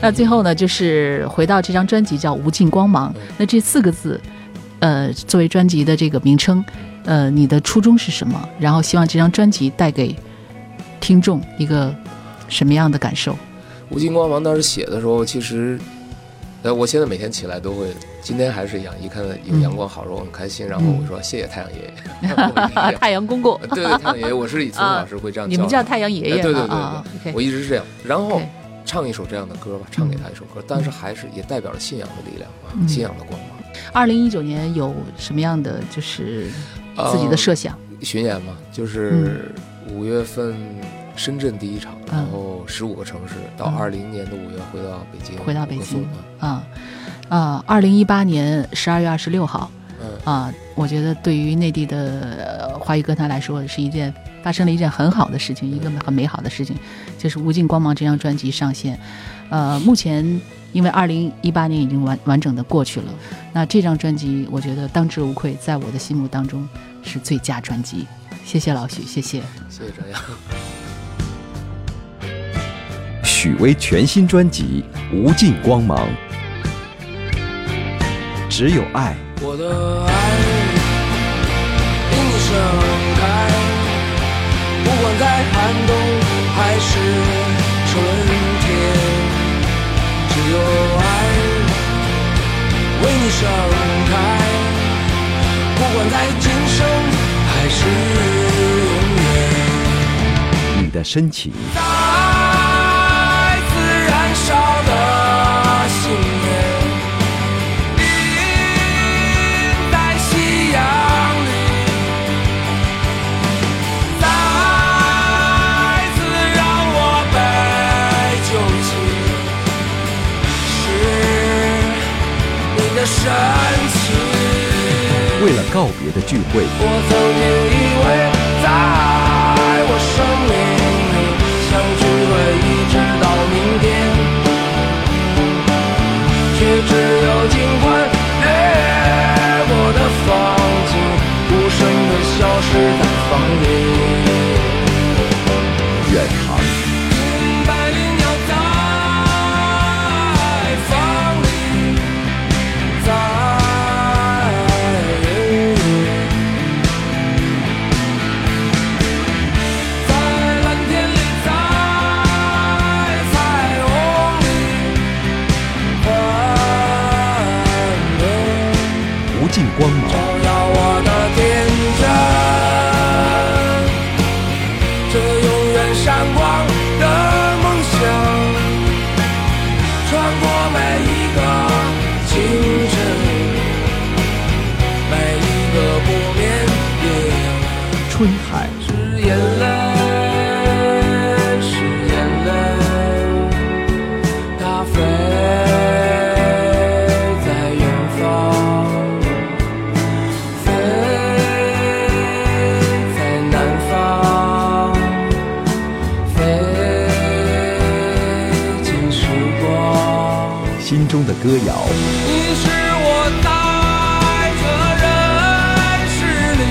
那最后呢，就是回到这张专辑叫《无尽光芒》，那这四个字，呃，作为专辑的这个名称，呃，你的初衷是什么？然后希望这张专辑带给听众一个什么样的感受？无尽光芒当时写的时候，其实，呃，我现在每天起来都会，今天还是一样，一看到有阳光好，我很开心，然后我说谢谢太阳爷。爷，太阳公公，对对，太阳爷爷，我是以前老师会这样，你们叫太阳爷爷，对对对，我一直是这样，然后唱一首这样的歌吧，唱给他一首歌，但是还是也代表了信仰的力量吧，信仰的光芒。二零一九年有什么样的就是自己的设想？巡演嘛，就是五月份。深圳第一场，然后十五个城市，到二零年的五月回到北京，回到北京啊啊！二零一八年十二月二十六号，啊，我觉得对于内地的华语歌坛来说，是一件发生了一件很好的事情，一个很美好的事情，就是《无尽光芒》这张专辑上线。呃，目前因为二零一八年已经完完整的过去了，那这张专辑我觉得当之无愧，在我的心目当中是最佳专辑。谢谢老许，谢谢，谢谢张扬。许巍全新专辑《无尽光芒》，只有爱。我的爱因你盛开，不管在寒冬还是春天，只有爱为你盛开，不管在今生还是永远。你的深情。为了告别的聚会，我曾经以为，在我生命里相聚会一直到明天。却只有尽管掠过的风景，无声的消失在风里。这永远闪光的梦想，穿过每一个清晨，每一个不眠夜。春海。歌谣。你是我在这人世里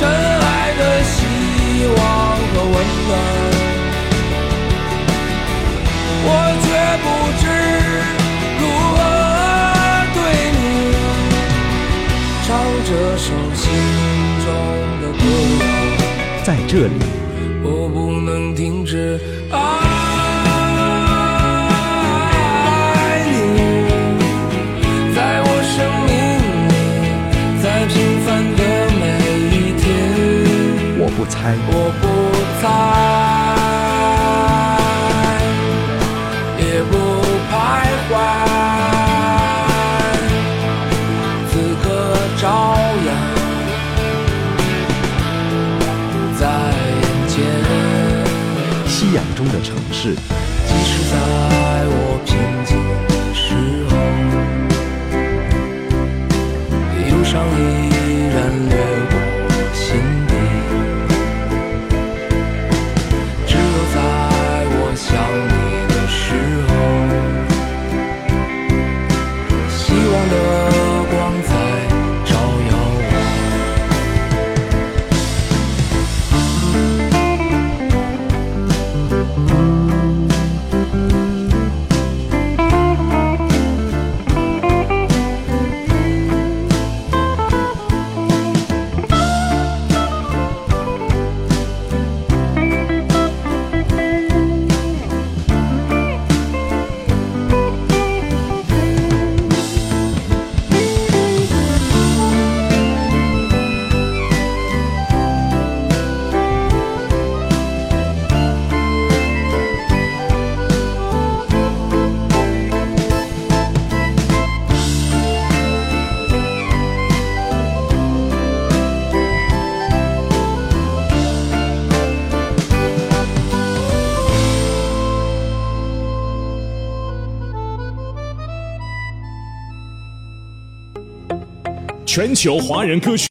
真爱的希望和温暖，我却不知如何对你唱这首心中的歌谣。在这里，我不能停止爱。我不猜，也不徘徊，此刻朝阳在眼前。夕阳中的城市，即使在我平静的时候，忧伤全球华人歌曲。